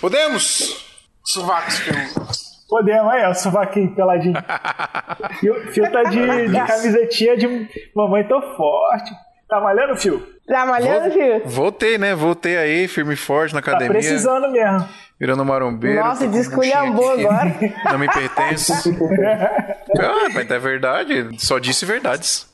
Podemos? Sovacos Podemos, aí, ó, o sovaquinho peladinho. Fio, tá de, de camisetinha de mamãe tô forte. Tá malhando, Fio? Tá malhando, Fio? Voltei, né? Voltei aí, firme e forte na Tá academia. precisando mesmo. Virando marombeiro. Nossa, desculhambou agora. Não me pertence. ah, mas é verdade. Só disse verdades.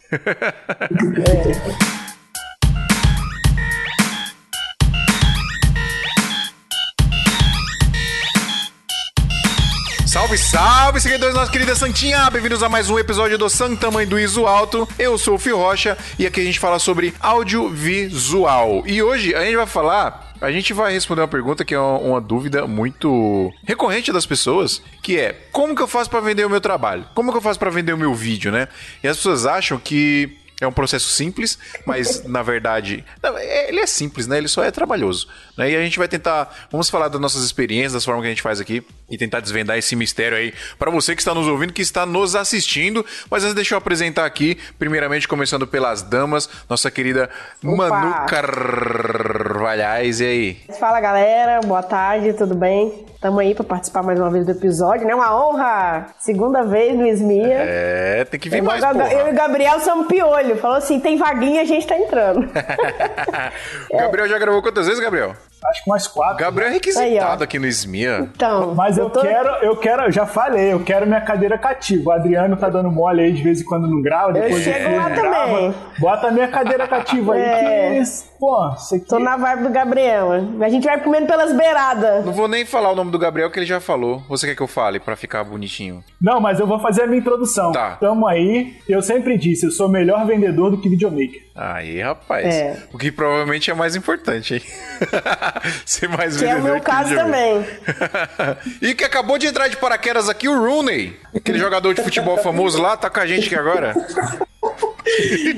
Salve, salve, seguidores da nossa querida Santinha! Bem-vindos a mais um episódio do Santa Mãe do Iso Alto. Eu sou o Fio Rocha e aqui a gente fala sobre audiovisual. E hoje a gente vai falar a gente vai responder uma pergunta que é uma, uma dúvida muito recorrente das pessoas, que é: como que eu faço para vender o meu trabalho? Como que eu faço para vender o meu vídeo, né? E as pessoas acham que é um processo simples, mas na verdade, não, é- ele é simples, né? Ele só é trabalhoso. Né? E a gente vai tentar, vamos falar das nossas experiências, das formas que a gente faz aqui e tentar desvendar esse mistério aí para você que está nos ouvindo, que está nos assistindo. Mas antes deixa eu apresentar aqui, primeiramente começando pelas damas, nossa querida Manu Carvalhais. E aí? Fala, galera. Boa tarde, tudo bem? Tamo aí pra participar mais uma vez do episódio, né? Uma honra! Segunda vez no Esmia. É, tem que vir Eu, mais, eu e porra. o Gabriel somos piolho. Falou assim, tem vaguinha, a gente tá entrando. o Gabriel já gravou quantas vezes, Gabriel? Acho que mais quatro. Gabriel é Aí, requisitado ó. aqui no SMIA. Então, Mas eu tô- quero, eu quero, eu já falei, eu quero minha cadeira cativa. O Adriano tá dando mole aí de vez em quando não grava, depois chego ele lá grava. também. Bota a minha cadeira cativa aí É. que, pô, aqui... Tô na vibe do Gabriel. A gente vai comendo pelas beiradas. Não vou nem falar o nome do Gabriel que ele já falou. Você quer que eu fale pra ficar bonitinho? Não, mas eu vou fazer a minha introdução. Tá. Tamo aí. Eu sempre disse, eu sou o melhor vendedor do que videomaker. Aí, rapaz. É. O que provavelmente é mais importante, hein? Ser mais Que é o meu caso também. e que acabou de entrar de paraquedas aqui, o Rooney. Aquele jogador de futebol famoso lá, tá com a gente aqui agora.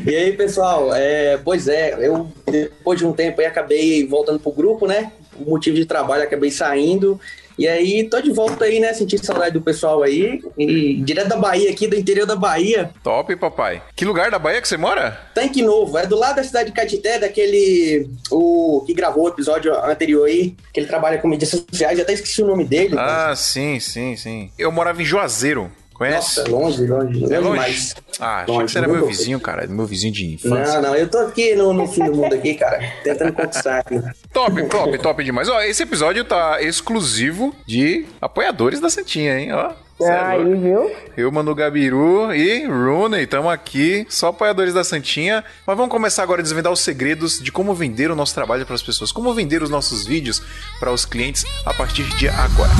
E aí, pessoal, é, pois é, eu depois de um tempo aí acabei voltando pro grupo, né? Por motivo de trabalho, acabei saindo. E aí, tô de volta aí, né? Senti saudade do pessoal aí. E direto da Bahia, aqui do interior da Bahia. Top, papai. Que lugar da Bahia que você mora? Tanque Novo, é do lado da cidade de Catité, daquele. O que gravou o episódio anterior aí, que ele trabalha com mídias sociais, até esqueci o nome dele. Ah, sim, sim, sim. Eu morava em Juazeiro. Conhece? Nossa, longe, longe, longe, é longe? demais. Ah, achei Longe, que você era meu vizinho, cara. Meu vizinho de infância. Não, não, eu tô aqui no, no fim do mundo aqui, cara, tentando conquistar aqui. Top, top, top demais. Ó, esse episódio tá exclusivo de apoiadores da Santinha, hein? Ó. é Aí, viu? Eu, Manu Gabiru e Rooney, estamos aqui, só apoiadores da Santinha. Mas vamos começar agora a desvendar os segredos de como vender o nosso trabalho para as pessoas, como vender os nossos vídeos para os clientes a partir de agora.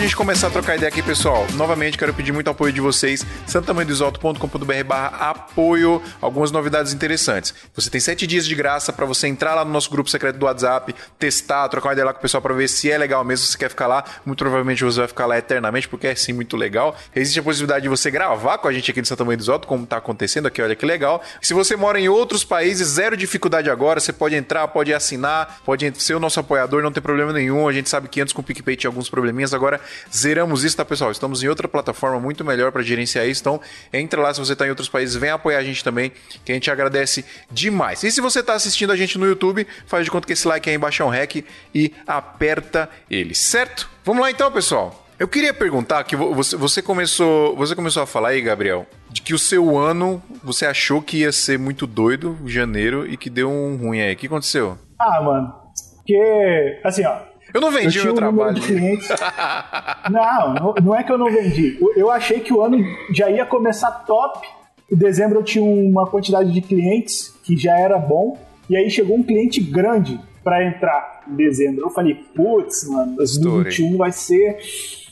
Da gente começar a trocar ideia aqui, pessoal, novamente quero pedir muito apoio de vocês. santamanhodosalto.com.br barra apoio. Algumas novidades interessantes. Você tem sete dias de graça para você entrar lá no nosso grupo secreto do WhatsApp, testar, trocar uma ideia lá com o pessoal para ver se é legal mesmo, se você quer ficar lá. Muito provavelmente você vai ficar lá eternamente, porque é sim muito legal. Existe a possibilidade de você gravar com a gente aqui no Santa Mãe do Isoto, como tá acontecendo aqui, olha que legal. Se você mora em outros países, zero dificuldade agora, você pode entrar, pode assinar, pode ser o nosso apoiador, não tem problema nenhum. A gente sabe que antes com o PicPay tinha alguns probleminhas, agora zeramos isso, tá, pessoal? Estamos em outra plataforma muito melhor para gerenciar isso, então entra lá se você tá em outros países, vem apoiar a gente também, que a gente agradece demais. E se você tá assistindo a gente no YouTube, faz de conta que esse like aí embaixo é um rec e aperta ele, certo? Vamos lá então, pessoal. Eu queria perguntar que vo- você, você começou, você começou a falar aí, Gabriel, de que o seu ano você achou que ia ser muito doido, janeiro, e que deu um ruim aí. O que aconteceu? Ah, mano, porque, assim, ó, Eu não vendi eu meu um trabalho. não, não, é que eu não vendi. Eu- achei que o ano já ia começar top. Em dezembro eu tinha uma quantidade de clientes que já era bom. E aí chegou um cliente grande para entrar em dezembro. Eu falei, putz, mano, 2021 vai ser.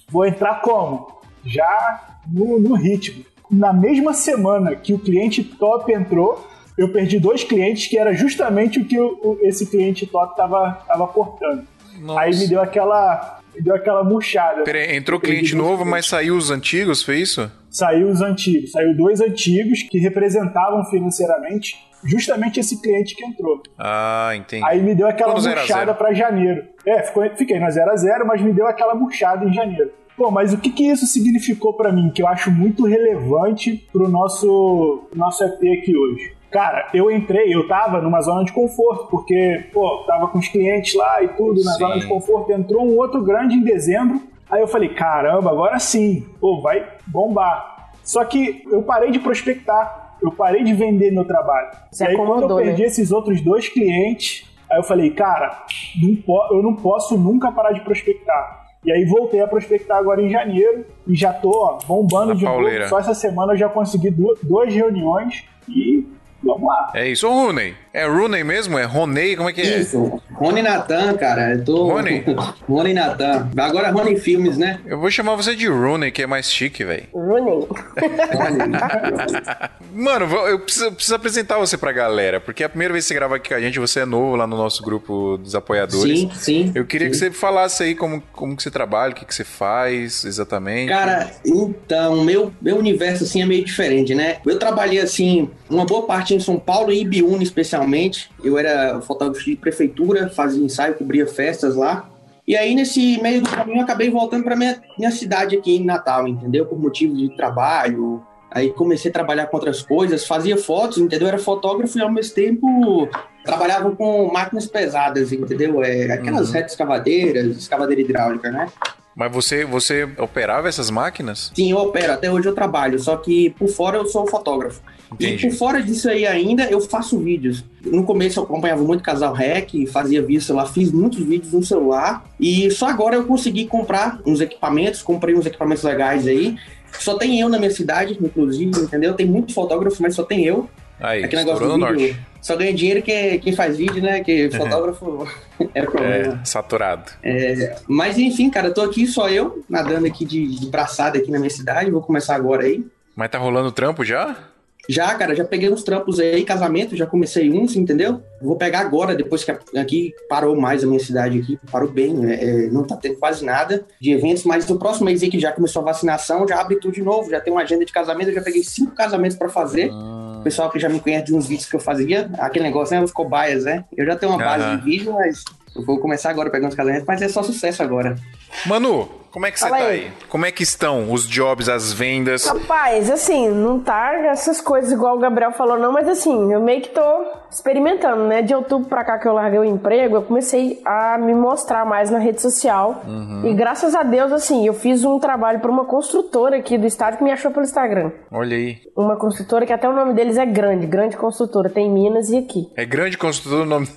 Vou entrar como? Já no, no ritmo. Na mesma semana que o cliente top entrou, eu perdi dois clientes que era justamente o que esse cliente top tava, tava cortando. Nossa. Aí me deu aquela, me deu aquela murchada. Peraí, entrou cliente novo, mas saiu os antigos, foi isso? Saiu os antigos, saiu dois antigos que representavam financeiramente justamente esse cliente que entrou. Ah, entendi. Aí me deu aquela a murchada para janeiro. É, ficou, fiquei no 0 a 0 mas me deu aquela murchada em janeiro. Pô, mas o que, que isso significou para mim? Que eu acho muito relevante pro nosso, nosso EP aqui hoje. Cara, eu entrei, eu tava numa zona de conforto, porque, pô, tava com os clientes lá e tudo, na sim. zona de conforto. Entrou um outro grande em dezembro. Aí eu falei, caramba, agora sim, pô, vai bombar. Só que eu parei de prospectar, eu parei de vender meu trabalho. Você e aí, quando eu perdi né? esses outros dois clientes, aí eu falei, cara, não eu não posso nunca parar de prospectar. E aí voltei a prospectar agora em janeiro e já tô ó, bombando Na de pauleira. novo. Só essa semana eu já consegui duas, duas reuniões e vamos lá. É isso. Ô, Rooney, é Rooney mesmo? É Roney? Como é que é? Isso. Rony Natan, cara. Eu tô... Rony? Rony Natan. Agora Rony Filmes, né? Eu vou chamar você de Rooney, que é mais chique, velho. Rooney. Mano, eu preciso, preciso, apresentar você pra galera, porque é a primeira vez que você grava aqui com a gente, você é novo lá no nosso grupo dos apoiadores. Sim, sim. Eu queria sim. que você falasse aí como, como que você trabalha, o que, que você faz exatamente. Cara, então, meu, meu universo, assim, é meio diferente, né? Eu trabalhei, assim, uma boa parte em São Paulo e Ibiúna, especialmente. Eu era fotógrafo de prefeitura, fazia ensaio, cobria festas lá. E aí, nesse meio do caminho, eu acabei voltando para minha, minha cidade aqui em Natal, entendeu? Por motivo de trabalho. Aí comecei a trabalhar com outras coisas, fazia fotos, entendeu? Era fotógrafo e ao mesmo tempo trabalhava com máquinas pesadas, entendeu? É, aquelas uhum. retas escavadeiras, escavadeira hidráulica, né? Mas você, você operava essas máquinas? Sim, eu opero. Até hoje eu trabalho. Só que por fora eu sou fotógrafo. Entendi. E por fora disso aí ainda, eu faço vídeos. No começo eu acompanhava muito Casal Rec, fazia vídeos lá, fiz muitos vídeos no celular. E só agora eu consegui comprar uns equipamentos, comprei uns equipamentos legais aí. Só tem eu na minha cidade, inclusive, entendeu? Tem muitos fotógrafos, mas só tem eu. Aí, Aquele negócio do vídeo, norte. Só ganha dinheiro que, quem faz vídeo, né? Que fotógrafo é problema. É, saturado. É, mas enfim, cara, eu tô aqui só eu, nadando aqui de, de braçada aqui na minha cidade. Vou começar agora aí. Mas tá rolando trampo já? Já, cara, já peguei uns trampos aí, casamento, já comecei uns, entendeu? Vou pegar agora, depois que aqui parou mais a minha cidade aqui, parou bem, né? é, não tá tendo quase nada de eventos, mas no próximo mês aí que já começou a vacinação, já abre tudo de novo, já tem uma agenda de casamento, eu já peguei cinco casamentos para fazer. Ah. O pessoal que já me conhece de uns vídeos que eu fazia, aquele negócio, né, os cobaias, né? Eu já tenho uma base de vídeo, mas eu vou começar agora pegando os casamentos, mas é só sucesso agora. Manu, como é que você tá aí. aí? Como é que estão os jobs, as vendas? Rapaz, assim, não tá essas coisas igual o Gabriel falou, não, mas assim, eu meio que tô experimentando, né? De outubro pra cá que eu larguei o emprego, eu comecei a me mostrar mais na rede social. Uhum. E graças a Deus, assim, eu fiz um trabalho pra uma construtora aqui do estado que me achou pelo Instagram. Olha aí. Uma construtora que até o nome deles é grande, grande construtora, tem em Minas e aqui. É grande construtora o nome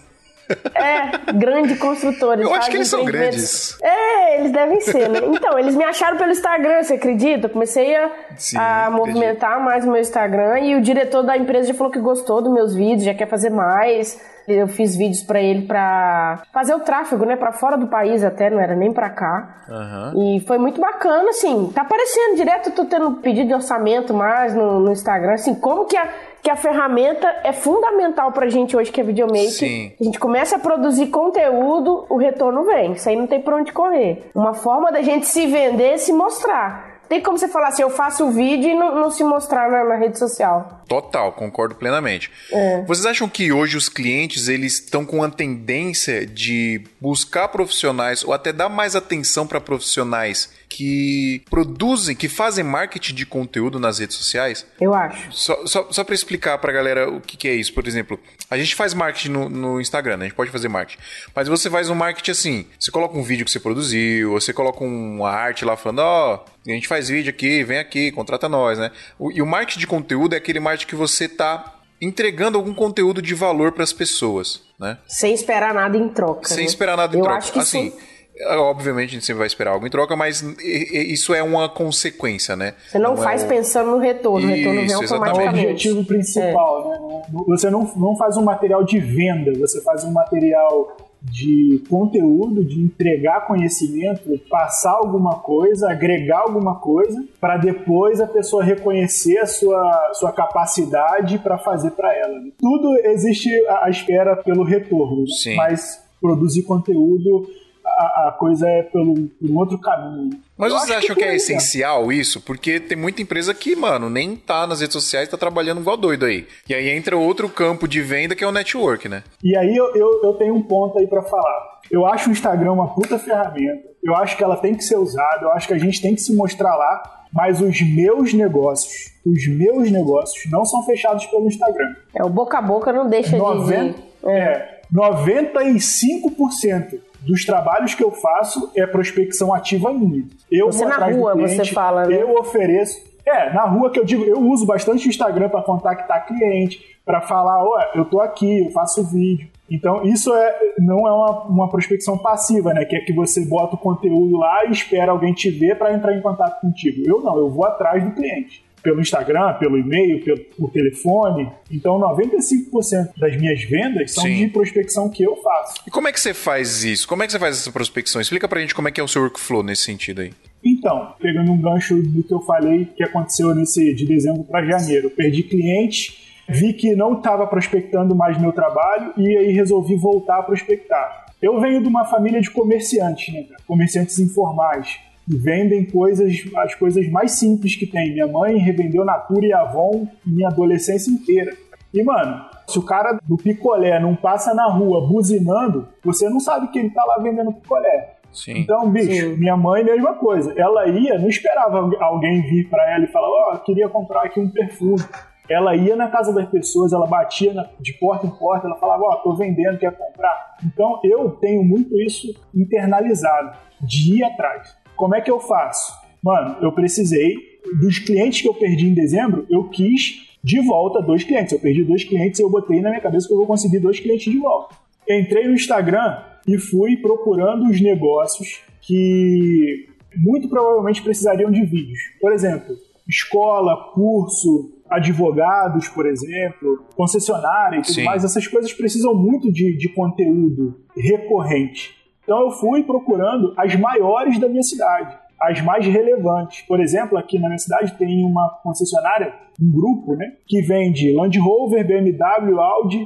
é, grande construtores. Eu acho que eles são grandes. É, eles devem ser, né? Então, eles me acharam pelo Instagram, você acredita? Eu comecei a, Sim, a movimentar mais o meu Instagram e o diretor da empresa já falou que gostou dos meus vídeos, já quer fazer mais. Eu fiz vídeos para ele para fazer o tráfego, né, para fora do país até, não era nem para cá. Uhum. E foi muito bacana, assim. Tá aparecendo direto, tô tendo pedido de orçamento mais no, no Instagram, assim, como que a que a ferramenta é fundamental pra gente hoje, que é videomaker. Sim. A gente começa a produzir conteúdo, o retorno vem. Isso aí não tem pra onde correr. Uma forma da gente se vender é se mostrar. Tem como você falar assim, eu faço o vídeo e não, não se mostrar na, na, rede social. Total, concordo plenamente. É. Vocês acham que hoje os clientes eles estão com a tendência de buscar profissionais ou até dar mais atenção para profissionais que produzem, que fazem marketing de conteúdo nas redes sociais? Eu acho. Só, só, só para explicar para a galera o que, que, é isso. Por exemplo, a gente faz marketing no, no, Instagram, né? a gente pode fazer marketing. Mas você faz um marketing assim: você coloca um vídeo que você produziu, você coloca uma arte lá falando, ó, oh, a gente faz vídeo aqui, vem aqui, contrata nós, né? O, e o marketing de conteúdo é aquele marketing que você tá entregando algum conteúdo de valor para as pessoas, né? Sem esperar nada em troca. Sem né? esperar nada em Eu troca. Acho que assim, sim Obviamente a gente sempre vai esperar algo em troca, mas isso é uma consequência, né? Você não, não faz é pensando no retorno, o retorno vem automaticamente. É o objetivo principal, é. né? Você não, não faz um material de venda, você faz um material de conteúdo, de entregar conhecimento, passar alguma coisa, agregar alguma coisa, para depois a pessoa reconhecer a sua, sua capacidade para fazer para ela. Tudo existe à espera pelo retorno, Sim. mas produzir conteúdo a, a coisa é pelo, por um outro caminho. Mas Eu vocês acham que, que é, é essencial isso? Porque tem muita empresa que, mano, nem tá nas redes sociais, tá trabalhando igual doido aí. E aí entra outro campo de venda que é o network, né? E aí eu, eu, eu tenho um ponto aí para falar. Eu acho o Instagram uma puta ferramenta. eu acho que ela tem que ser usada, eu acho que a gente tem que se mostrar lá, mas os meus negócios, os meus negócios não são fechados pelo Instagram. É, o boca a boca não deixa 90, de... É, é 95% dos trabalhos que eu faço é prospecção ativa minha. Eu você na rua, cliente, você fala, né? Eu ofereço. É, na rua que eu digo, eu uso bastante o Instagram para contactar cliente, para falar, ó, oh, eu tô aqui, eu faço vídeo. Então, isso é, não é uma, uma prospecção passiva, né? Que é que você bota o conteúdo lá e espera alguém te ver para entrar em contato contigo. Eu não, eu vou atrás do cliente pelo Instagram, pelo e-mail, pelo, por telefone. Então, 95% das minhas vendas são Sim. de prospecção que eu faço. E como é que você faz isso? Como é que você faz essa prospecção? Explica pra gente como é que é o seu workflow nesse sentido aí. Então, pegando um gancho do que eu falei que aconteceu nesse de dezembro para janeiro, perdi cliente, vi que não estava prospectando mais meu trabalho e aí resolvi voltar a prospectar. Eu venho de uma família de comerciantes, né, comerciantes informais vendem coisas, as coisas mais simples que tem. Minha mãe revendeu Natura e Avon minha adolescência inteira. E, mano, se o cara do picolé não passa na rua buzinando, você não sabe que ele tá lá vendendo picolé. Sim. Então, bicho, Sim. minha mãe, mesma coisa. Ela ia, não esperava alguém vir para ela e falar: Ó, oh, queria comprar aqui um perfume. Ela ia na casa das pessoas, ela batia na, de porta em porta, ela falava: Ó, oh, tô vendendo, quer comprar? Então, eu tenho muito isso internalizado, de ir atrás. Como é que eu faço? Mano, eu precisei dos clientes que eu perdi em dezembro, eu quis de volta dois clientes. Eu perdi dois clientes e eu botei na minha cabeça que eu vou conseguir dois clientes de volta. Entrei no Instagram e fui procurando os negócios que muito provavelmente precisariam de vídeos. Por exemplo, escola, curso, advogados, por exemplo, concessionária e tudo Sim. mais. Essas coisas precisam muito de, de conteúdo recorrente. Então eu fui procurando as maiores da minha cidade, as mais relevantes. Por exemplo, aqui na minha cidade tem uma concessionária, um grupo, né, que vende Land Rover, BMW, Audi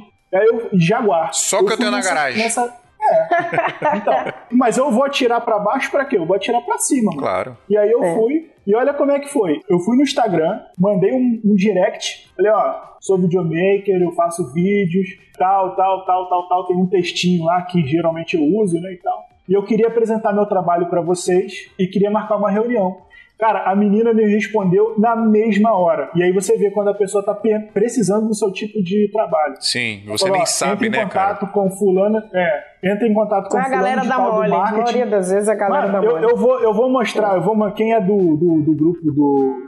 e Jaguar. Só que eu, eu tenho nessa, na garagem. Nessa, é. Então, mas eu vou atirar para baixo para quê? Eu vou atirar para cima. Mano. Claro. E aí eu é. fui, e olha como é que foi. Eu fui no Instagram, mandei um, um direct, falei, ó, sou videomaker, eu faço vídeos, tal, tal, tal, tal, tal. Tem um textinho lá que geralmente eu uso, né, e tal. E eu queria apresentar meu trabalho para vocês e queria marcar uma reunião. Cara, a menina me respondeu na mesma hora. E aí você vê quando a pessoa tá precisando do seu tipo de trabalho. Sim, você falou, nem sabe, né, cara? Entra em contato com fulano, é, entra em contato com a galera da mole. A maioria das vezes a galera Mano, da mole. Eu, eu, vou, eu vou mostrar, eu vou, quem é do, do, do grupo do,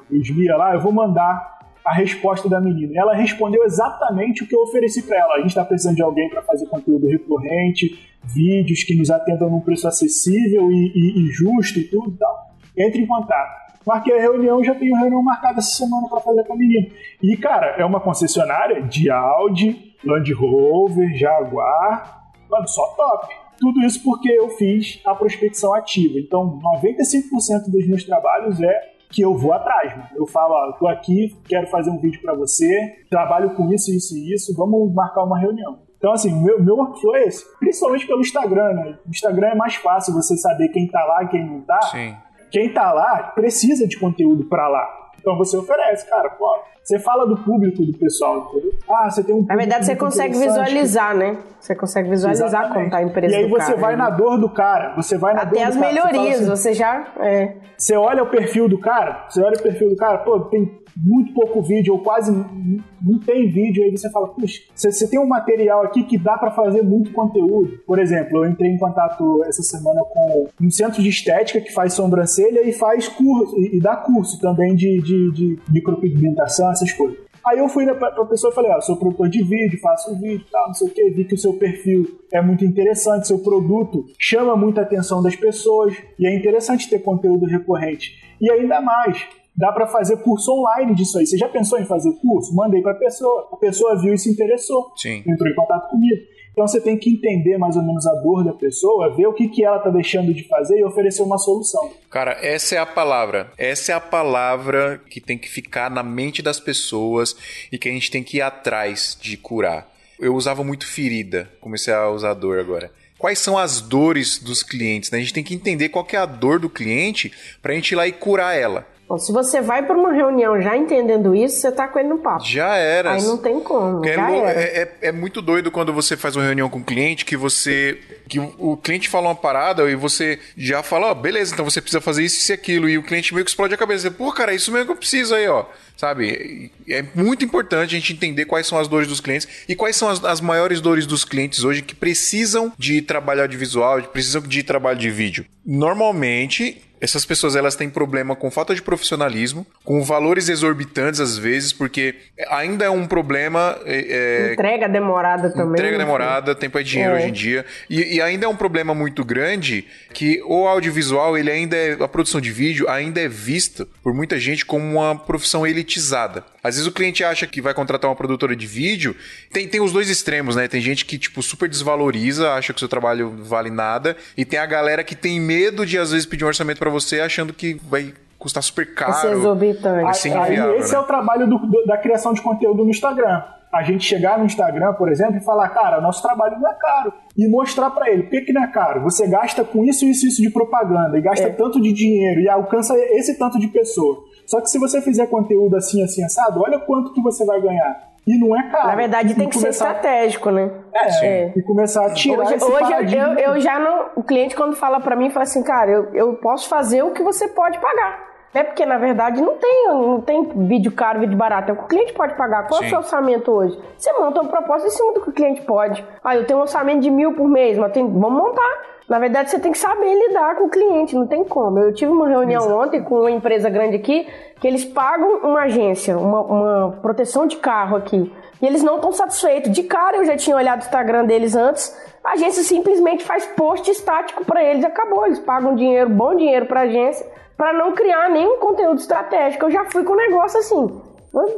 do Esmia lá, eu vou mandar a resposta da menina. Ela respondeu exatamente o que eu ofereci para ela. A gente está precisando de alguém para fazer conteúdo recorrente, vídeos que nos atendam num preço acessível e, e, e justo e tudo e tal entre em contato. Marquei a reunião, já tenho reunião marcada essa semana para fazer com a menina. E, cara, é uma concessionária de Audi, Land Rover, Jaguar, mano, só top. Tudo isso porque eu fiz a prospecção ativa. Então, 95% dos meus trabalhos é que eu vou atrás, mano. Eu falo, ó, eu tô aqui, quero fazer um vídeo para você, trabalho com isso, isso e isso, vamos marcar uma reunião. Então, assim, meu, meu workflow é esse. Principalmente pelo Instagram, né? O Instagram é mais fácil você saber quem tá lá e quem não tá. Sim quem tá lá precisa de conteúdo para lá. Então você oferece, cara, pô, você fala do público do pessoal, entendeu? Ah, você tem um Na verdade, você consegue visualizar, né? Você consegue visualizar Exatamente. como tá a empresa. E aí você cara, vai né? na dor do cara, você vai na Até dor as do cara. melhorias, você, assim, você já. É. Você olha o perfil do cara, você olha o perfil do cara, pô, tem muito pouco vídeo, ou quase não tem vídeo, aí você fala, puxa, você tem um material aqui que dá para fazer muito conteúdo. Por exemplo, eu entrei em contato essa semana com um centro de estética que faz sobrancelha e faz curso, e, dá curso também de, de, de micropigmentação, essas coisas. Aí eu fui pra, pra pessoa e falei, ó, sou produtor de vídeo, faço vídeo e tal, não sei o que, vi que o seu perfil é muito interessante, seu produto chama muita atenção das pessoas e é interessante ter conteúdo recorrente. E ainda mais, dá para fazer curso online disso aí. Você já pensou em fazer curso? Mandei para a pessoa, a pessoa viu e se interessou, Sim. entrou em contato comigo. Então você tem que entender mais ou menos a dor da pessoa, ver o que, que ela tá deixando de fazer e oferecer uma solução. Cara, essa é a palavra. Essa é a palavra que tem que ficar na mente das pessoas e que a gente tem que ir atrás de curar. Eu usava muito ferida, comecei a usar dor agora quais são as dores dos clientes. Né? A gente tem que entender qual que é a dor do cliente para a gente ir lá e curar ela. Bom, se você vai para uma reunião já entendendo isso, você tá com ele no papo. Já era. Aí não tem como. É, é, é, é, muito doido quando você faz uma reunião com um cliente que você Que o, o cliente fala uma parada e você já fala, ó, oh, beleza, então você precisa fazer isso e aquilo. E o cliente meio que explode a cabeça. Pô, cara, é isso mesmo que eu preciso aí, ó. Sabe? É muito importante a gente entender quais são as dores dos clientes e quais são as, as maiores dores dos clientes hoje que precisam de trabalho audiovisual, precisam de trabalho de vídeo. Normalmente, essas pessoas elas têm problema com falta de profissionalismo, com valores exorbitantes às vezes, porque ainda é um problema. É, é entrega demorada também. Entrega né? demorada, tempo é dinheiro é. hoje em dia. E, e, ainda é um problema muito grande que o audiovisual, ele ainda é. A produção de vídeo ainda é vista por muita gente como uma profissão elitizada. Às vezes o cliente acha que vai contratar uma produtora de vídeo. Tem, tem os dois extremos, né? Tem gente que, tipo, super desvaloriza, acha que o seu trabalho vale nada. E tem a galera que tem medo de, às vezes, pedir um orçamento para você achando que vai custar super caro. Vai ser exorbitante. Ser Aí, esse né? é o trabalho do, do, da criação de conteúdo no Instagram. A gente chegar no Instagram, por exemplo, e falar, cara, nosso trabalho não é caro. E mostrar para ele, por que, que não é caro? Você gasta com isso, isso, isso de propaganda, e gasta é. tanto de dinheiro, e alcança esse tanto de pessoa. Só que se você fizer conteúdo assim, assim, assado, olha quanto que você vai ganhar. E não é caro. Na verdade, tem que começar... ser estratégico, né? É, é, e começar a tirar hoje, esse hoje eu, eu, já não. O cliente, quando fala para mim, fala assim, cara, eu, eu posso fazer o que você pode pagar. É porque, na verdade, não tem, não tem vídeo caro, vídeo barato. É o que o cliente pode pagar. Qual Sim. é o seu orçamento hoje? Você monta uma proposta em cima do que o cliente pode. Ah, eu tenho um orçamento de mil por mês, mas tem... vamos montar. Na verdade, você tem que saber lidar com o cliente, não tem como. Eu tive uma reunião Exato. ontem com uma empresa grande aqui, que eles pagam uma agência, uma, uma proteção de carro aqui, e eles não estão satisfeitos. De cara, eu já tinha olhado o Instagram deles antes, a agência simplesmente faz post estático para eles, acabou. Eles pagam dinheiro, bom dinheiro para a agência, para não criar nenhum conteúdo estratégico. Eu já fui com o negócio assim.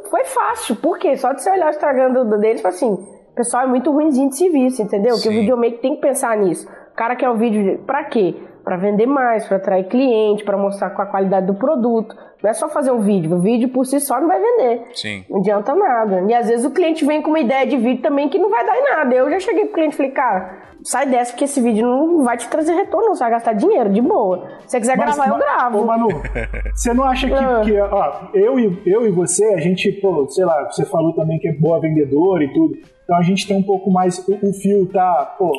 Foi, fácil, por quê? Só de você olhar o Instagram do, deles, foi assim, o pessoal é muito ruimzinho de serviço, entendeu? Sim. Que o videomaker tem que pensar nisso cara quer o vídeo para quê? Para vender mais, para atrair cliente, para mostrar com a qualidade do produto. Não é só fazer um vídeo. O vídeo por si só não vai vender. Sim. Não adianta nada. E às vezes o cliente vem com uma ideia de vídeo também que não vai dar em nada. Eu já cheguei pro cliente e falei, cara, sai dessa porque esse vídeo não vai te trazer retorno, você vai gastar dinheiro, de boa. Se você quiser mas, gravar, mas, eu gravo. Ô, Manu, você não acha que, ah. que ó, eu, e, eu e você, a gente, pô, sei lá, você falou também que é boa vendedora e tudo. Então a gente tem um pouco mais. O, o fio tá, pô,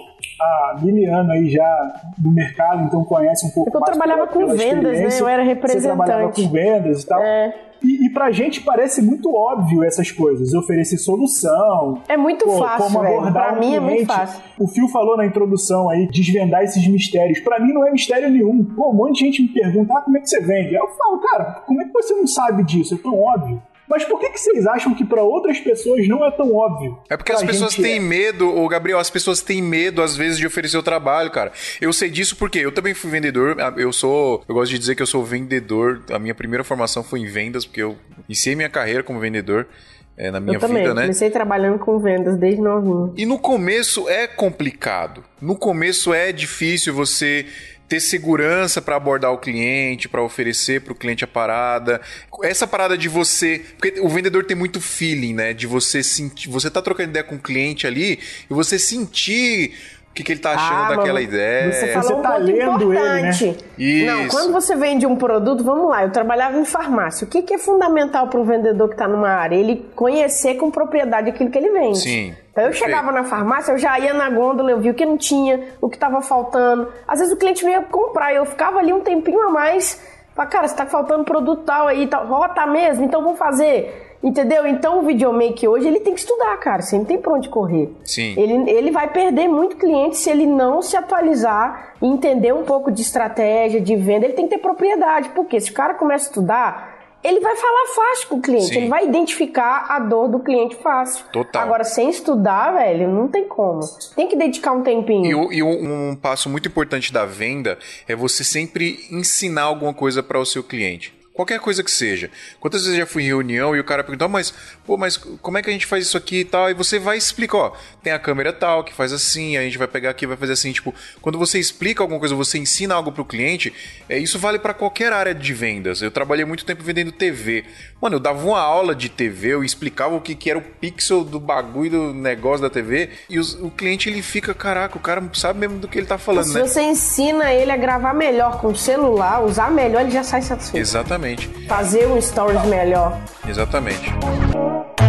há mil anos aí já no mercado, então conhece um pouco é eu mais. Eu trabalhava com vendas, né? Eu era representante. Você trabalhava com vendas e tal. É. E, e pra gente parece muito óbvio essas coisas, oferecer solução. É muito pô, fácil, como abordar Pra um mim cliente. é muito fácil. O Fio falou na introdução aí, desvendar esses mistérios. Pra mim não é mistério nenhum. Pô, um monte de gente me pergunta, ah, como é que você vende? Aí eu falo, cara, como é que você não sabe disso? É tão óbvio. Mas por que, que vocês acham que para outras pessoas não é tão óbvio? É porque as pessoas têm é. medo, o Gabriel, as pessoas têm medo às vezes de oferecer o trabalho, cara. Eu sei disso porque eu também fui vendedor, eu sou, eu gosto de dizer que eu sou vendedor. A minha primeira formação foi em vendas, porque eu iniciei minha carreira como vendedor. É, na minha eu também, vida, né? Comecei trabalhando com vendas desde novinho. E no começo é complicado. No começo é difícil você ter segurança para abordar o cliente, para oferecer para o cliente a parada. Essa parada de você, porque o vendedor tem muito feeling, né? De você sentir, você tá trocando ideia com o cliente ali e você sentir o que, que ele tá achando ah, daquela ideia. Você falou você tá um lendo importante. ele, né? Isso. Não, quando você vende um produto, vamos lá, eu trabalhava em farmácia. O que, que é fundamental para um vendedor que está numa área? Ele conhecer com propriedade aquilo que ele vende. Sim. Então eu chegava na farmácia, eu já ia na gôndola, eu via o que não tinha, o que estava faltando. Às vezes o cliente vinha comprar, eu ficava ali um tempinho a mais. Falei, cara, você tá faltando produto tal aí, tal. Ó, tá mesmo, então vamos fazer. Entendeu? Então o videomaker hoje ele tem que estudar, cara. Você não tem pra onde correr. Sim. Ele, ele vai perder muito cliente se ele não se atualizar e entender um pouco de estratégia, de venda. Ele tem que ter propriedade. Porque se o cara começa a estudar, ele vai falar fácil com o cliente. Sim. Ele vai identificar a dor do cliente fácil. Total. Agora, sem estudar, velho, não tem como. Tem que dedicar um tempinho. E, e um, um passo muito importante da venda é você sempre ensinar alguma coisa para o seu cliente. Qualquer coisa que seja. Quantas vezes já fui em reunião e o cara perguntou, mas, pô, mas como é que a gente faz isso aqui e tal? E você vai explicar, ó, tem a câmera tal que faz assim, a gente vai pegar aqui vai fazer assim. Tipo, quando você explica alguma coisa, você ensina algo pro cliente, é, isso vale para qualquer área de vendas. Eu trabalhei muito tempo vendendo TV. Mano, eu dava uma aula de TV, eu explicava o que, que era o pixel do bagulho do negócio da TV, e os, o cliente ele fica, caraca, o cara sabe mesmo do que ele tá falando, Se né? você ensina ele a gravar melhor com o celular, usar melhor, ele já sai satisfeito. Exatamente. Fazer um stories melhor. Exatamente.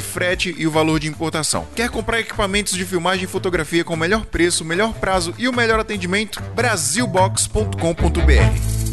frete e o valor de importação. Quer comprar equipamentos de filmagem e fotografia com o melhor preço, melhor prazo e o melhor atendimento? Brasilbox.com.br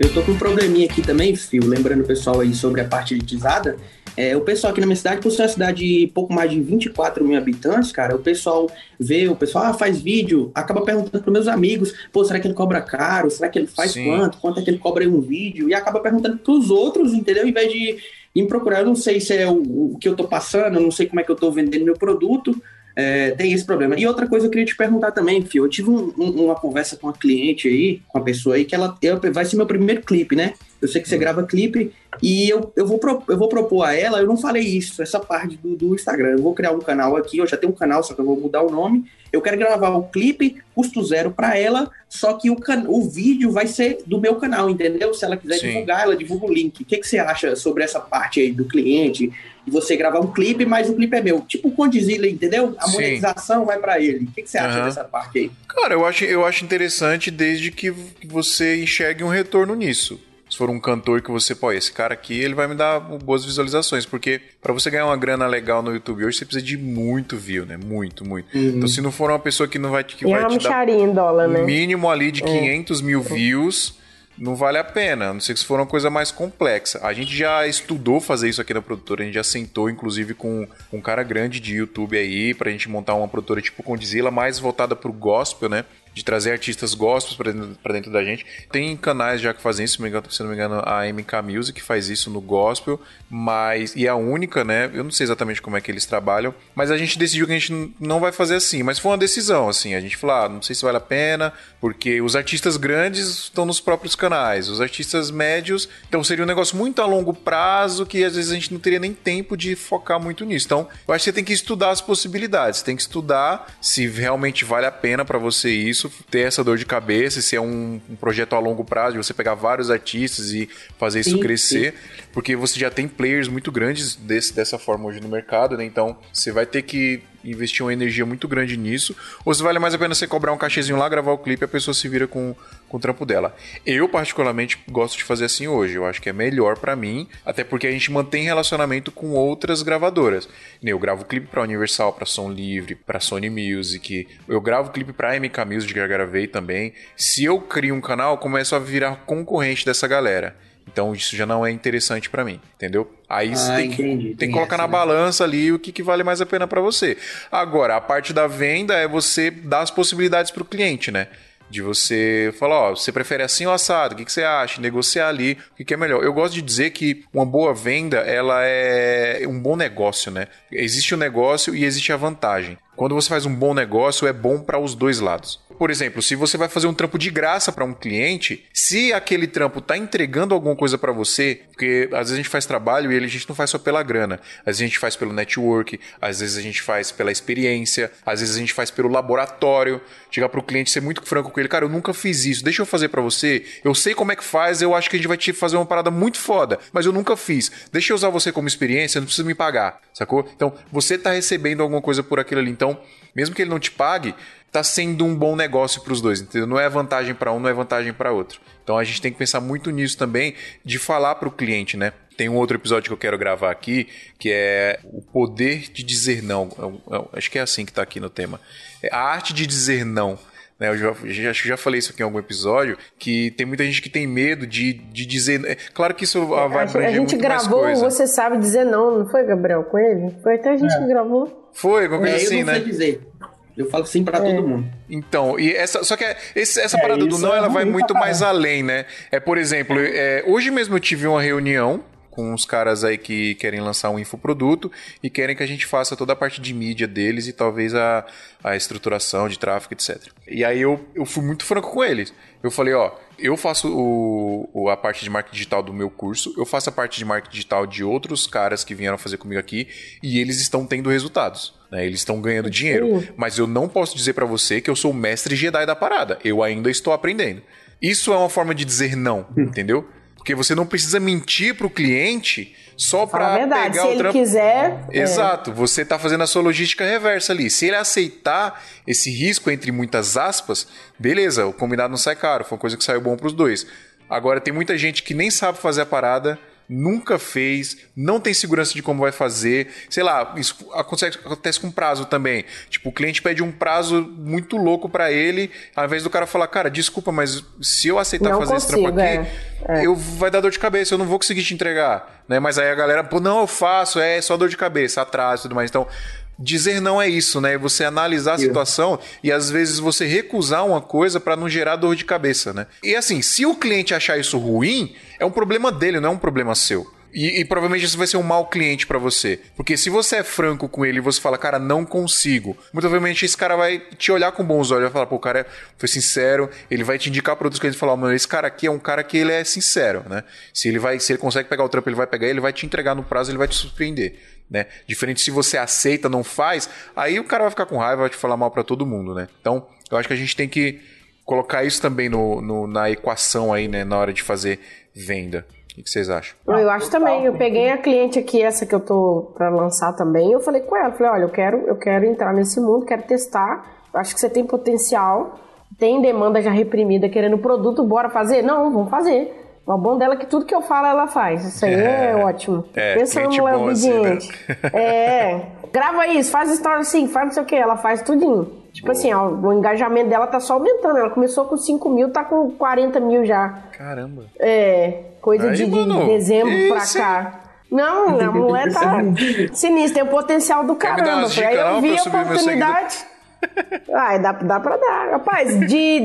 Eu tô com um probleminha aqui também, Fio, lembrando o pessoal aí sobre a parte elitizada. É, o pessoal aqui na minha cidade, por ser uma cidade de pouco mais de 24 mil habitantes, cara, o pessoal vê, o pessoal ah, faz vídeo, acaba perguntando para meus amigos, pô, será que ele cobra caro? Será que ele faz Sim. quanto? Quanto é que ele cobra em um vídeo? E acaba perguntando pros outros, entendeu? Ao invés de ir procurar, eu não sei se é o, o que eu tô passando, eu não sei como é que eu tô vendendo meu produto, é, tem esse problema. E outra coisa eu queria te perguntar também, Fio. Eu tive um, um, uma conversa com uma cliente aí, com a pessoa aí, que ela eu, vai ser meu primeiro clipe, né? Eu sei que você hum. grava clipe e eu, eu, vou, pro, eu vou propor a ela, eu não falei isso, essa parte do, do Instagram. Eu vou criar um canal aqui, eu já tenho um canal, só que eu vou mudar o nome. Eu quero gravar o clipe, custo zero para ela, só que o, can, o vídeo vai ser do meu canal, entendeu? Se ela quiser Sim. divulgar, ela divulga o link. O que, que você acha sobre essa parte aí do cliente? E você gravar um clipe, mas o clipe é meu. Tipo o Condizila, entendeu? A monetização Sim. vai para ele. O que, que você acha uhum. dessa parte aí? Cara, eu acho, eu acho interessante desde que você enxergue um retorno nisso for um cantor que você, pô, esse cara aqui, ele vai me dar boas visualizações, porque para você ganhar uma grana legal no YouTube hoje, você precisa de muito view, né? Muito, muito. Uhum. Então, se não for uma pessoa que não vai, que e vai te dar em dólar, né? mínimo ali de 500 é. mil views, não vale a pena, a não sei que se for uma coisa mais complexa. A gente já estudou fazer isso aqui na produtora, a gente já sentou, inclusive, com um cara grande de YouTube aí, pra gente montar uma produtora tipo Condizila, mais voltada pro gospel, né? De trazer artistas gospels para dentro, dentro da gente. Tem canais já que fazem isso, se não, me engano, a MK Music faz isso no gospel, mas e a única, né? Eu não sei exatamente como é que eles trabalham, mas a gente decidiu que a gente não vai fazer assim, mas foi uma decisão assim, a gente falou, ah, não sei se vale a pena, porque os artistas grandes estão nos próprios canais, os artistas médios, então seria um negócio muito a longo prazo que às vezes a gente não teria nem tempo de focar muito nisso. Então, eu acho que você tem que estudar as possibilidades, tem que estudar se realmente vale a pena para você isso ter essa dor de cabeça, se é um, um, projeto a longo prazo, de você pegar vários artistas e fazer isso sim, crescer, sim. porque você já tem players muito grandes desse, dessa forma hoje no mercado, né? Então você vai ter que investir uma energia muito grande nisso, ou se vale mais a pena você cobrar um cachezinho lá, gravar o clipe e a pessoa se vira com, com o trampo dela. Eu, particularmente, gosto de fazer assim hoje. Eu acho que é melhor para mim, até porque a gente mantém relacionamento com outras gravadoras. Eu gravo clipe pra Universal, pra Som Livre, pra Sony Music, eu gravo clipe pra MK Music, que eu gravei também. Se eu crio um canal, começo a virar concorrente dessa galera. Então isso já não é interessante para mim, entendeu? Aí ah, você tem, entendi, que, tem que colocar essa, na né? balança ali o que, que vale mais a pena para você. Agora, a parte da venda é você dar as possibilidades para o cliente, né? De você falar, ó, você prefere assim ou assado? O que, que você acha? Negociar ali o que, que é melhor. Eu gosto de dizer que uma boa venda, ela é um bom negócio, né? Existe o negócio e existe a vantagem. Quando você faz um bom negócio, é bom para os dois lados por exemplo, se você vai fazer um trampo de graça para um cliente, se aquele trampo tá entregando alguma coisa para você, porque às vezes a gente faz trabalho e a gente não faz só pela grana, às vezes a gente faz pelo network, às vezes a gente faz pela experiência, às vezes a gente faz pelo laboratório. Chegar pro cliente ser muito franco com ele, cara, eu nunca fiz isso, deixa eu fazer para você. Eu sei como é que faz, eu acho que a gente vai te fazer uma parada muito foda, mas eu nunca fiz. Deixa eu usar você como experiência, não precisa me pagar, sacou? Então, você tá recebendo alguma coisa por aquilo ali. Então, mesmo que ele não te pague, tá sendo um bom negócio para os dois, entendeu? Não é vantagem para um, não é vantagem para outro. Então a gente tem que pensar muito nisso também, de falar para o cliente, né? Tem um outro episódio que eu quero gravar aqui, que é o poder de dizer não. É é acho que é assim que está aqui no tema. É a arte de dizer não. Né? Eu já, já, já falei isso aqui em algum episódio, que tem muita gente que tem medo de, de dizer. É, claro que isso vai abranger A gente gravou, você sabe dizer não, não foi, Gabriel, com ele? Foi até a gente é. que gravou. Foi, alguma coisa é, assim, né? Dizer. Eu falo sim para é. todo mundo. Então, e essa, só que esse, essa é, parada do não, ela vai muito mais além, né? É, por exemplo, é, hoje mesmo eu tive uma reunião com uns caras aí que querem lançar um infoproduto e querem que a gente faça toda a parte de mídia deles e talvez a, a estruturação de tráfego, etc. E aí eu, eu fui muito franco com eles. Eu falei, ó, eu faço o, a parte de marketing digital do meu curso, eu faço a parte de marketing digital de outros caras que vieram fazer comigo aqui e eles estão tendo resultados. Né? Eles estão ganhando dinheiro. Mas eu não posso dizer para você que eu sou o mestre Jedi da parada. Eu ainda estou aprendendo. Isso é uma forma de dizer não, entendeu? Porque você não precisa mentir pro cliente só para pegar Se o trampo. Se ele quiser. É. Exato. É. Você tá fazendo a sua logística reversa ali. Se ele aceitar esse risco, entre muitas aspas, beleza, o combinado não sai caro. Foi uma coisa que saiu bom pros dois. Agora, tem muita gente que nem sabe fazer a parada nunca fez, não tem segurança de como vai fazer. Sei lá, isso acontece, acontece com prazo também. Tipo, o cliente pede um prazo muito louco para ele, ao invés do cara falar, cara, desculpa, mas se eu aceitar não fazer consigo, esse trampo aqui, é. É. eu vai dar dor de cabeça, eu não vou conseguir te entregar. Né? Mas aí a galera, pô, não, eu faço, é só dor de cabeça, atraso e tudo mais. Então, dizer não é isso, né? Você analisar a situação e às vezes você recusar uma coisa para não gerar dor de cabeça, né? E assim, se o cliente achar isso ruim, é um problema dele, não é um problema seu. E, e, provavelmente isso vai ser um mau cliente para você. Porque se você é franco com ele e você fala, cara, não consigo, muito provavelmente esse cara vai te olhar com bons olhos, vai falar, pô, o cara foi sincero, ele vai te indicar produtos que ele falar, mano, esse cara aqui é um cara que ele é sincero, né? Se ele vai, se ele consegue pegar o trampo, ele vai pegar, ele vai te entregar no prazo, ele vai te surpreender. Né? Diferente se você aceita, não faz, aí o cara vai ficar com raiva, vai te falar mal para todo mundo, né? Então, eu acho que a gente tem que colocar isso também no, no, na equação aí, né, na hora de fazer venda. O que vocês acham? Eu acho também. Eu peguei a cliente aqui, essa que eu tô para lançar também. Eu falei com ela, falei, olha, eu quero, eu quero entrar nesse mundo, quero testar. Acho que você tem potencial, tem demanda já reprimida querendo produto, bora fazer? Não, vamos fazer. O bom dela é que tudo que eu falo ela faz. Isso aí é, é ótimo. É, Pensa no mulher obediente. Assim, né? É. Grava isso, faz história assim, faz não sei o que, ela faz tudinho. Tipo Boa. assim, ó, o engajamento dela tá só aumentando. Ela começou com 5 mil, tá com 40 mil já. Caramba. É, coisa aí, de, de, dezembro isso. pra cá. Não, a mulher tá sinistra, tem o potencial do caramba. Aí eu vi a oportunidade. Ah, dá, dá pra dar. Rapaz, de,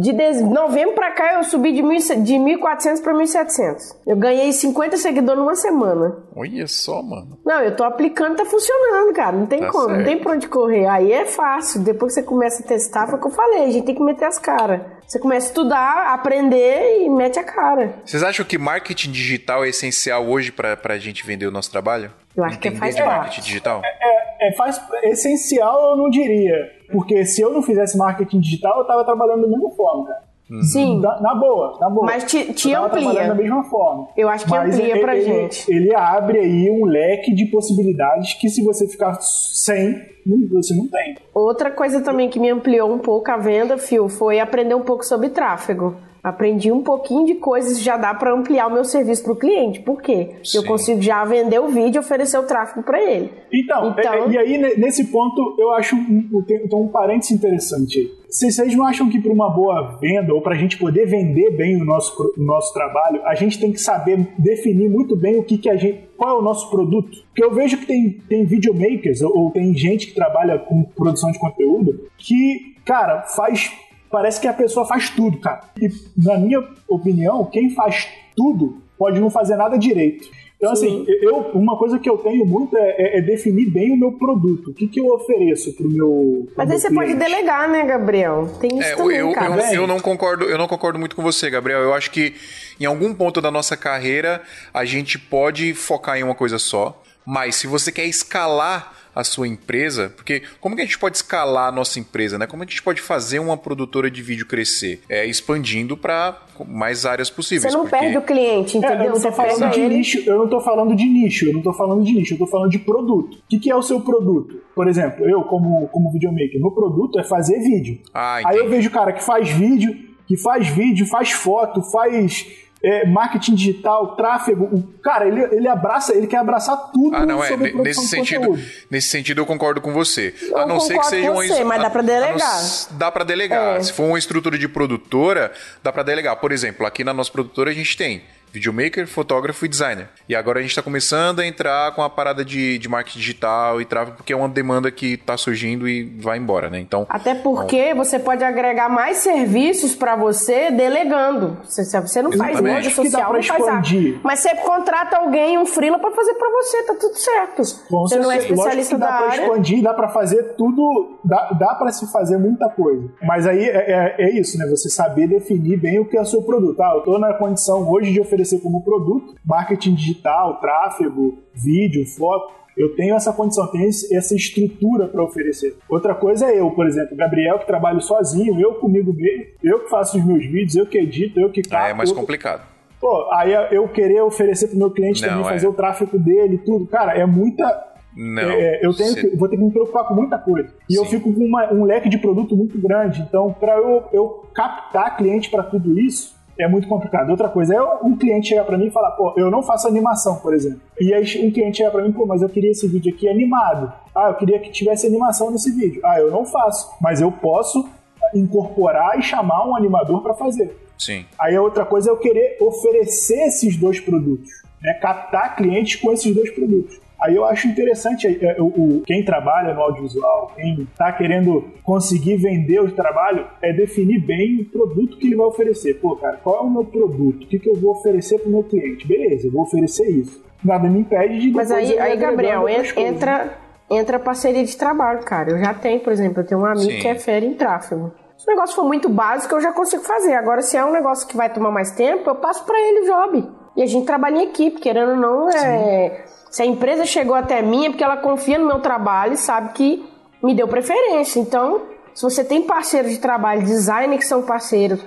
de, de novembro pra cá eu subi de, mil, de 1.400 pra 1.700. Eu ganhei 50 seguidores numa semana. Olha só, mano. Não, eu tô aplicando, tá funcionando, cara. Não tem tá como, certo. não tem pra onde correr. Aí é fácil. Depois que você começa a testar, foi o que eu falei, a gente tem que meter as caras. Você começa a estudar, aprender e mete a cara. Vocês acham que marketing digital é essencial hoje pra, pra gente vender o nosso trabalho? Eu acho Entender que faz de marketing digital? É, é, é, faz, essencial eu não diria. Porque se eu não fizesse marketing digital, eu tava trabalhando da mesma forma, cara. Uhum. Sim. Na, na, boa, na boa. Mas te, te eu amplia. da mesma forma. Eu acho que Mas amplia ele, pra ele, gente. Ele abre aí um leque de possibilidades que se você ficar sem, você não tem. Outra coisa também que me ampliou um pouco a venda, Phil, foi aprender um pouco sobre tráfego. Aprendi um pouquinho de coisas já dá para ampliar o meu serviço para o cliente. Por quê? Sim. Eu consigo já vender o vídeo e oferecer o tráfego para ele. Então, então... E, e, aí nesse ponto eu acho um, um, um parênteses interessante aí. Vocês não acham que para uma boa venda ou para a gente poder vender bem o nosso, o nosso trabalho, a gente tem que saber definir muito bem o que, que a gente, qual é o nosso produto? Porque eu vejo que tem, tem videomakers ou, ou tem gente que trabalha com produção de conteúdo que, cara, faz parece que a pessoa faz tudo, cara. E, na minha opinião, quem faz tudo pode não fazer nada direito. Então, assim, Sim. assim, eu, uma coisa que eu tenho muito é, é, é, definir bem o meu produto. O que, que eu ofereço pro meu. Pro Mas meu aí você cliente. pode delegar, né, Gabriel? Tem isso é, também, eu, cara. Eu, eu, não concordo, eu não concordo muito com você, Gabriel. Eu acho que em algum ponto da nossa carreira a gente pode focar em uma coisa só. Mas se você quer escalar a sua empresa, porque como que a gente pode escalar a nossa empresa, né? Como a gente pode fazer uma produtora de vídeo crescer? É expandindo para mais áreas possíveis. Você não porque... perde o cliente, entendeu? É, eu não tô falando de ele... nicho, eu não tô falando de nicho, eu não tô falando de nicho, eu tô falando de produto. O que, que é o seu produto? Por exemplo, eu como, como videomaker, meu produto é fazer vídeo. Ah, Aí eu vejo o cara que faz vídeo, que faz vídeo, faz foto, faz é, marketing digital, tráfego, o, cara, ele, ele abraça, ele quer abraçar tudo ah, não, é, nesse sentido, nesse sentido eu concordo com você. Eu a não ser que seja uma você, mas dá para delegar. dá para delegar. É. Se for uma estrutura de produtora, dá para delegar. Por exemplo, aqui na nossa produtora a gente tem videomaker, fotógrafo e designer. E agora a gente está começando a entrar com a parada de, de marketing digital e tráfego, porque é uma demanda que está surgindo e vai embora, né? Então. Até porque então... você pode agregar mais serviços para você delegando. Você, você não Exatamente. faz mídia social, não faz nada. Mas você contrata alguém, um freela para fazer para você, tá tudo certo. Com você não é especialista da área. Dá para expandir, dá para fazer tudo, dá, dá para se fazer muita coisa. Mas aí é, é, é, isso, né? Você saber definir bem o que é o seu produto. Ah, eu estou na condição hoje de oferecer como produto marketing digital, tráfego, vídeo, foto. Eu tenho essa condição, tenho essa estrutura para oferecer. Outra coisa é eu, por exemplo, Gabriel, que trabalho sozinho, eu comigo mesmo, eu que faço os meus vídeos, eu que edito, eu que capto. Ah, é mais complicado. Pô, aí eu querer oferecer para meu cliente Não, também, é. fazer o tráfego dele tudo. Cara, é muita não. É, eu tenho que, vou ter que me preocupar com muita coisa. E Sim. eu fico com uma, um leque de produto muito grande. Então, para eu, eu captar cliente para tudo isso, é muito complicado. Outra coisa é um cliente chegar para mim e falar, pô, eu não faço animação, por exemplo. E aí um cliente chegar para mim, pô, mas eu queria esse vídeo aqui animado. Ah, eu queria que tivesse animação nesse vídeo. Ah, eu não faço, mas eu posso incorporar e chamar um animador para fazer. Sim. Aí a outra coisa é eu querer oferecer esses dois produtos, né? Captar clientes com esses dois produtos. Aí eu acho interessante é, é, o, o, quem trabalha no audiovisual, quem está querendo conseguir vender o trabalho, é definir bem o produto que ele vai oferecer. Pô, cara, qual é o meu produto? O que, que eu vou oferecer para o meu cliente? Beleza, eu vou oferecer isso. Nada me impede de. Mas aí, aí Gabriel, entra, entra parceria de trabalho, cara. Eu já tenho, por exemplo, eu tenho um amigo Sim. que é fera em tráfego. Se o negócio for muito básico, eu já consigo fazer. Agora, se é um negócio que vai tomar mais tempo, eu passo para ele o job. E a gente trabalha em equipe, querendo ou não, é. Sim se a empresa chegou até mim é porque ela confia no meu trabalho e sabe que me deu preferência. Então, se você tem parceiro de trabalho, designer que são parceiros,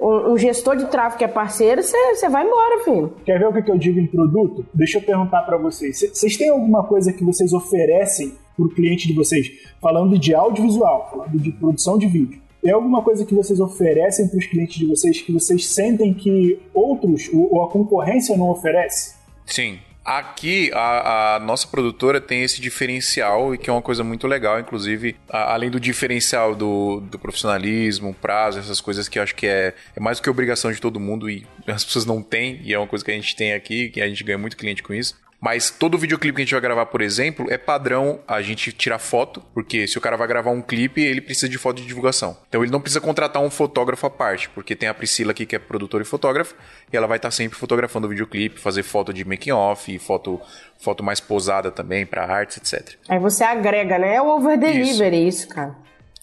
um, um gestor de tráfego que é parceiro, você vai embora, filho. Quer ver o que eu digo em produto? Deixa eu perguntar para vocês. Vocês têm alguma coisa que vocês oferecem para o cliente de vocês? Falando de audiovisual, falando de produção de vídeo. Tem alguma coisa que vocês oferecem para os clientes de vocês que vocês sentem que outros ou a concorrência não oferece? Sim. Aqui, a, a, nossa produtora tem esse diferencial e que é uma coisa muito legal, inclusive, a, além do diferencial do, do profissionalismo, prazo, essas coisas que eu acho que é, é mais do que obrigação de todo mundo e as pessoas não têm, e é uma coisa que a gente tem aqui, que a gente ganha muito cliente com isso. Mas todo videoclipe que a gente vai gravar, por exemplo, é padrão a gente tirar foto, porque se o cara vai gravar um clipe, ele precisa de foto de divulgação. Então ele não precisa contratar um fotógrafo à parte, porque tem a Priscila aqui que é produtora e fotógrafa, e ela vai estar sempre fotografando o videoclipe, fazer foto de making off, foto foto mais posada também para artes, etc. Aí você agrega, né? É o over delivery isso, isso cara.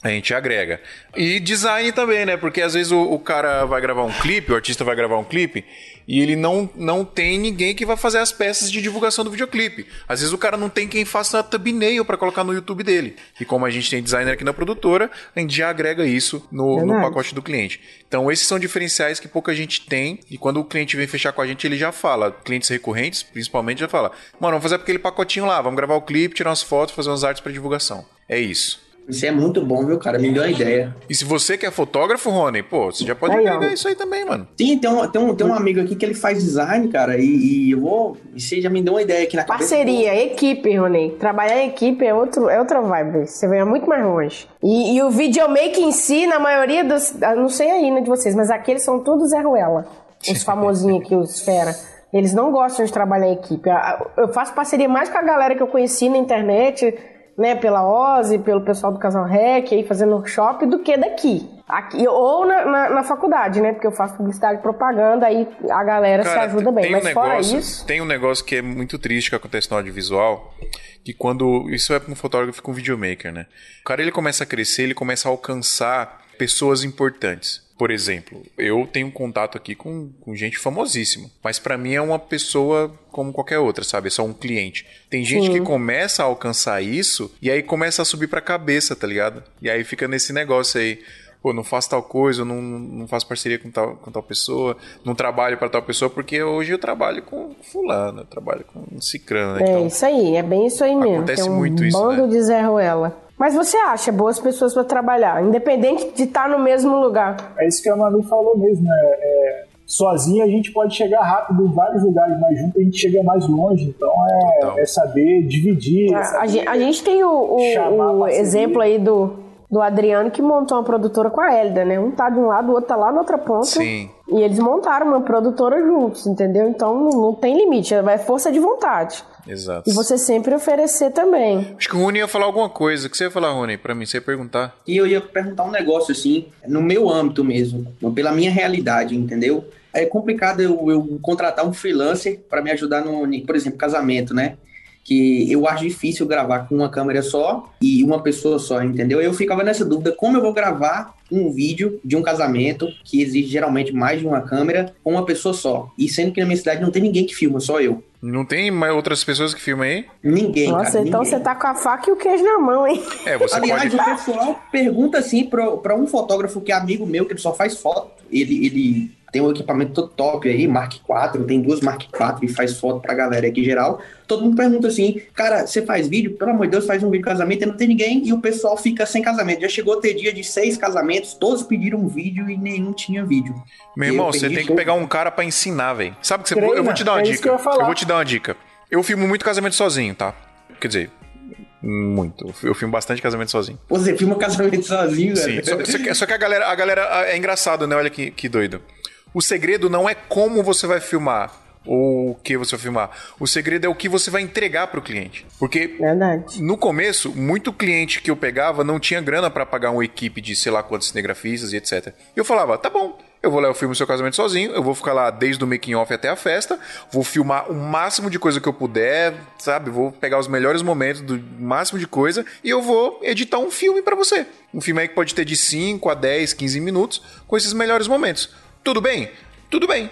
A gente agrega. E design também, né? Porque às vezes o, o, cara vai gravar um clipe, o artista vai gravar um clipe, e ele não, não tem ninguém que vai fazer as peças de divulgação do videoclipe. Às vezes o cara não tem quem faça a thumbnail para colocar no YouTube dele. E como a gente tem designer aqui na produtora, a gente já agrega isso no, no pacote do cliente. Então esses são diferenciais que pouca gente tem, e quando o cliente vem fechar com a gente, ele já fala, clientes recorrentes, principalmente, já fala, mano, vamos fazer aquele pacotinho lá, vamos gravar o clipe, tirar umas fotos, fazer umas artes para divulgação. É isso. Isso é muito bom, viu, cara? Me deu uma ideia. E se você quer fotógrafo, Rony, pô, você já pode pegar isso aí também, mano. Sim, tem um, tem, um, tem um amigo aqui que ele faz design, cara, e, e eu vou. E você já me deu uma ideia aqui na Parceria, cabeça. equipe, Rony. Trabalhar em equipe é, outro, é outra vibe. Você vai muito mais longe. E, e o videomaker em si, na maioria dos. Não sei aí, né, de vocês, mas aqueles são todos Zé Ruela. Os famosinhos aqui, os fera. Eles não gostam de trabalhar em equipe. Eu faço parceria mais com a galera que eu conheci na internet né, pela OSE, pelo pessoal do Casal Rec, aí fazendo workshop, do que daqui. Aqui, ou na, na, na, faculdade, né? Porque eu faço publicidade e propaganda, aí a galera Cara, se ajuda bem. Mas um negócio, fora isso. Tem um negócio que é muito triste que acontece no audiovisual, que quando. Isso é para um fotógrafo com um videomaker, né? O cara ele começa a crescer, ele começa a alcançar pessoas importantes. Por exemplo, eu tenho contato aqui com, com gente famosíssima, mas para mim é uma pessoa como qualquer outra, sabe? É só um cliente. Tem gente Sim. que começa a alcançar isso e aí começa a subir pra cabeça, tá ligado? E aí fica nesse negócio aí pô, não faço tal coisa, não, não faço parceria com tal, com tal pessoa, não trabalho para tal pessoa, porque hoje eu trabalho com fulano, eu trabalho com cicrano. Né? É então, isso aí, é bem isso aí mesmo. Acontece um muito isso, bando né? de Zé Ruela. Mas você acha boas pessoas para trabalhar, independente de estar no mesmo lugar? É isso que a Manu falou mesmo. É, é, sozinho a gente pode chegar rápido em vários lugares, mas junto a gente chega mais longe. Então é, é saber dividir. É saber a, gente, a, gente, tem o, o, o exemplo aí do, do Adriano, que montou uma produtora com a Hélida, né? Um tá de um lado, o outro tá lá na outra ponta. Sim. E eles montaram uma produtora juntos, entendeu? Então não, não tem limite, é força de vontade. Exato. E você sempre oferecer também. Acho que o Rony ia falar alguma coisa. O que você ia falar, Rony, pra mim? Você ia perguntar? E eu ia perguntar um negócio, assim, no meu âmbito mesmo, pela minha realidade, entendeu? É complicado eu, eu contratar um freelancer para me ajudar no, por exemplo, casamento, né? Que eu acho difícil gravar com uma câmera só e uma pessoa só, entendeu? Eu ficava nessa dúvida como eu vou gravar um vídeo de um casamento que exige geralmente mais de uma câmera com uma pessoa só. E sendo que na minha cidade não tem ninguém que filma, só eu. Não tem mais outras pessoas que filmam aí? Ninguém, Nossa, cara, então ninguém. você tá com a faca e o queijo na mão, hein? É, você Aliás, pode... o pessoal pergunta assim pra, pra um fotógrafo que é amigo meu, que ele só faz foto. Ele, ele tem um equipamento todo top aí, Mark IV, tem duas Mark IV e faz foto pra galera aqui em geral. Todo mundo pergunta assim, cara, você faz vídeo? Pelo amor de Deus, faz um vídeo de casamento e não tem ninguém e o pessoal fica sem casamento. Já chegou a ter dia de seis casamentos, todos pediram um vídeo e nenhum tinha vídeo. Meu irmão, eu você tem que pegar um cara pra ensinar, velho. Sabe que você... Treina, eu vou te dar uma é isso dica. que eu ia falar. vou te dar uma dica. Eu filmo muito casamento sozinho, tá? Quer dizer, muito. Eu filmo bastante casamento sozinho. Você filma um casamento sozinho, Sim, velho. só, só que, só que a galera, a galera é engraçado, né? Olha que, que doido. O segredo não é como você vai filmar ou o que você vai filmar. O segredo é o que você vai entregar pro cliente. Porque Verdade. no começo, muito cliente que eu pegava não tinha grana pra pagar uma equipe de sei lá quantos cinegrafistas e etc. E eu falava, tá bom, eu vou lá, eu filmo o seu casamento sozinho, eu vou ficar lá desde o making off até a festa, vou filmar o máximo de coisa que eu puder, sabe? Vou pegar os melhores momentos do máximo de coisa e eu vou editar um filme pra você. Um filme aí que pode ter de 5 a 10, 15 minutos com esses melhores momentos. Tudo bem? Tudo bem.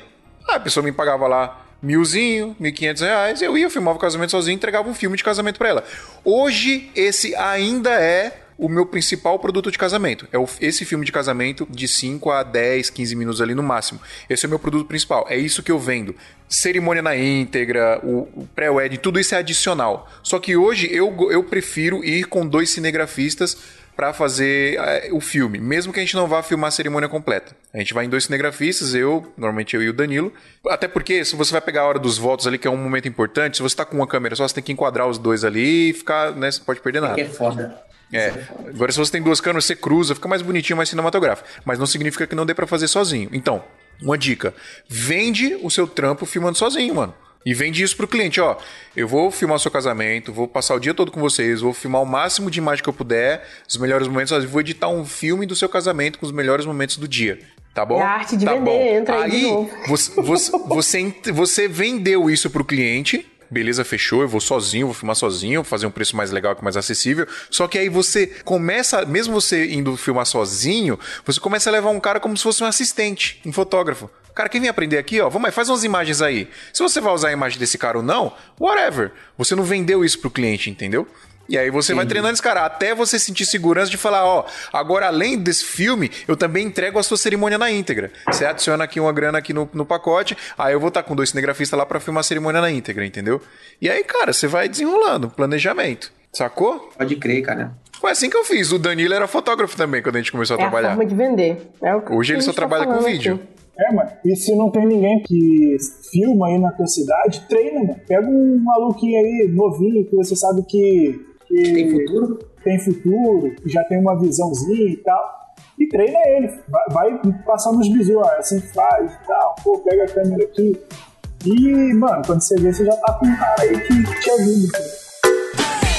A pessoa me pagava lá milzinho, mil quinhentos reais, eu ia, filmava o casamento sozinho entregava um filme de casamento pra ela. Hoje, esse ainda é o meu principal produto de casamento. É esse filme de casamento de 5 a 10, 15 minutos ali no máximo. Esse é o meu produto principal. É isso que eu vendo. Cerimônia na íntegra, o, pré-wedding, tudo isso é adicional. Só que hoje eu, eu prefiro ir com dois cinegrafistas para fazer eh, o filme, mesmo que a gente não vá filmar a cerimônia completa. A gente vai em dois cinegrafistas, eu, normalmente eu e o Danilo. Até porque se você vai pegar a hora dos votos ali, que é um momento importante, se você tá com uma câmera só, você tem que enquadrar os dois ali e ficar, né, você pode perder nada. Que é foda. É. Agora, se você tem duas câmeras, você cruza, fica mais bonitinho, mais cinematográfico. Mas não significa que não dê pra fazer sozinho. Então, uma dica: vende o seu trampo filmando sozinho, mano. E vende isso pro cliente, ó. Eu vou filmar seu casamento, vou passar o dia todo com vocês, vou filmar o máximo de imagem que eu puder, os melhores momentos, eu vou editar um filme do seu casamento com os melhores momentos do dia. Tá bom? É a arte de tá vender, bom. entra aí novo. Você, você, você, você vendeu isso pro cliente. Beleza, fechou, eu vou sozinho, vou filmar sozinho, vou fazer um preço mais legal, mais acessível. Só que aí você começa, mesmo você indo filmar sozinho, você começa a levar um cara como se fosse um assistente, um fotógrafo. Cara, quem vem aprender aqui, ó, vamos aí, faz umas imagens aí. Se você vai usar a imagem desse cara ou não, whatever. Você não vendeu isso pro cliente, entendeu? E aí você vai treinando esse cara até você sentir segurança de falar, ó, agora além desse filme, eu também entrego a sua cerimônia na íntegra. Você adiciona aqui uma grana aqui no, no pacote, aí eu vou estar com dois cinegrafistas lá pra filmar a cerimônia na íntegra, entendeu? E aí, cara, você vai desenrolando, planejamento. Sacou? Pode crer, cara. Foi assim que eu fiz. O Danilo era fotógrafo também quando a gente começou a É trabalhar. forma de vender. É o que Hoje a ele só tá trabalha com vídeo. aqui. É, mano. E se não tem ninguém que filma aí na tua cidade, treina, mano. Pega um maluquinho aí, novinho, que você sabe que, que Tem futuro? tem futuro, que já tem uma visãozinha e tal. E treina ele. Vai, vai passando os bisus, ó, assim que faz e tal. Pô, pega a câmera aqui. E, mano, quando você vê, você já tá com um cara aí que te ajuda. entendeu?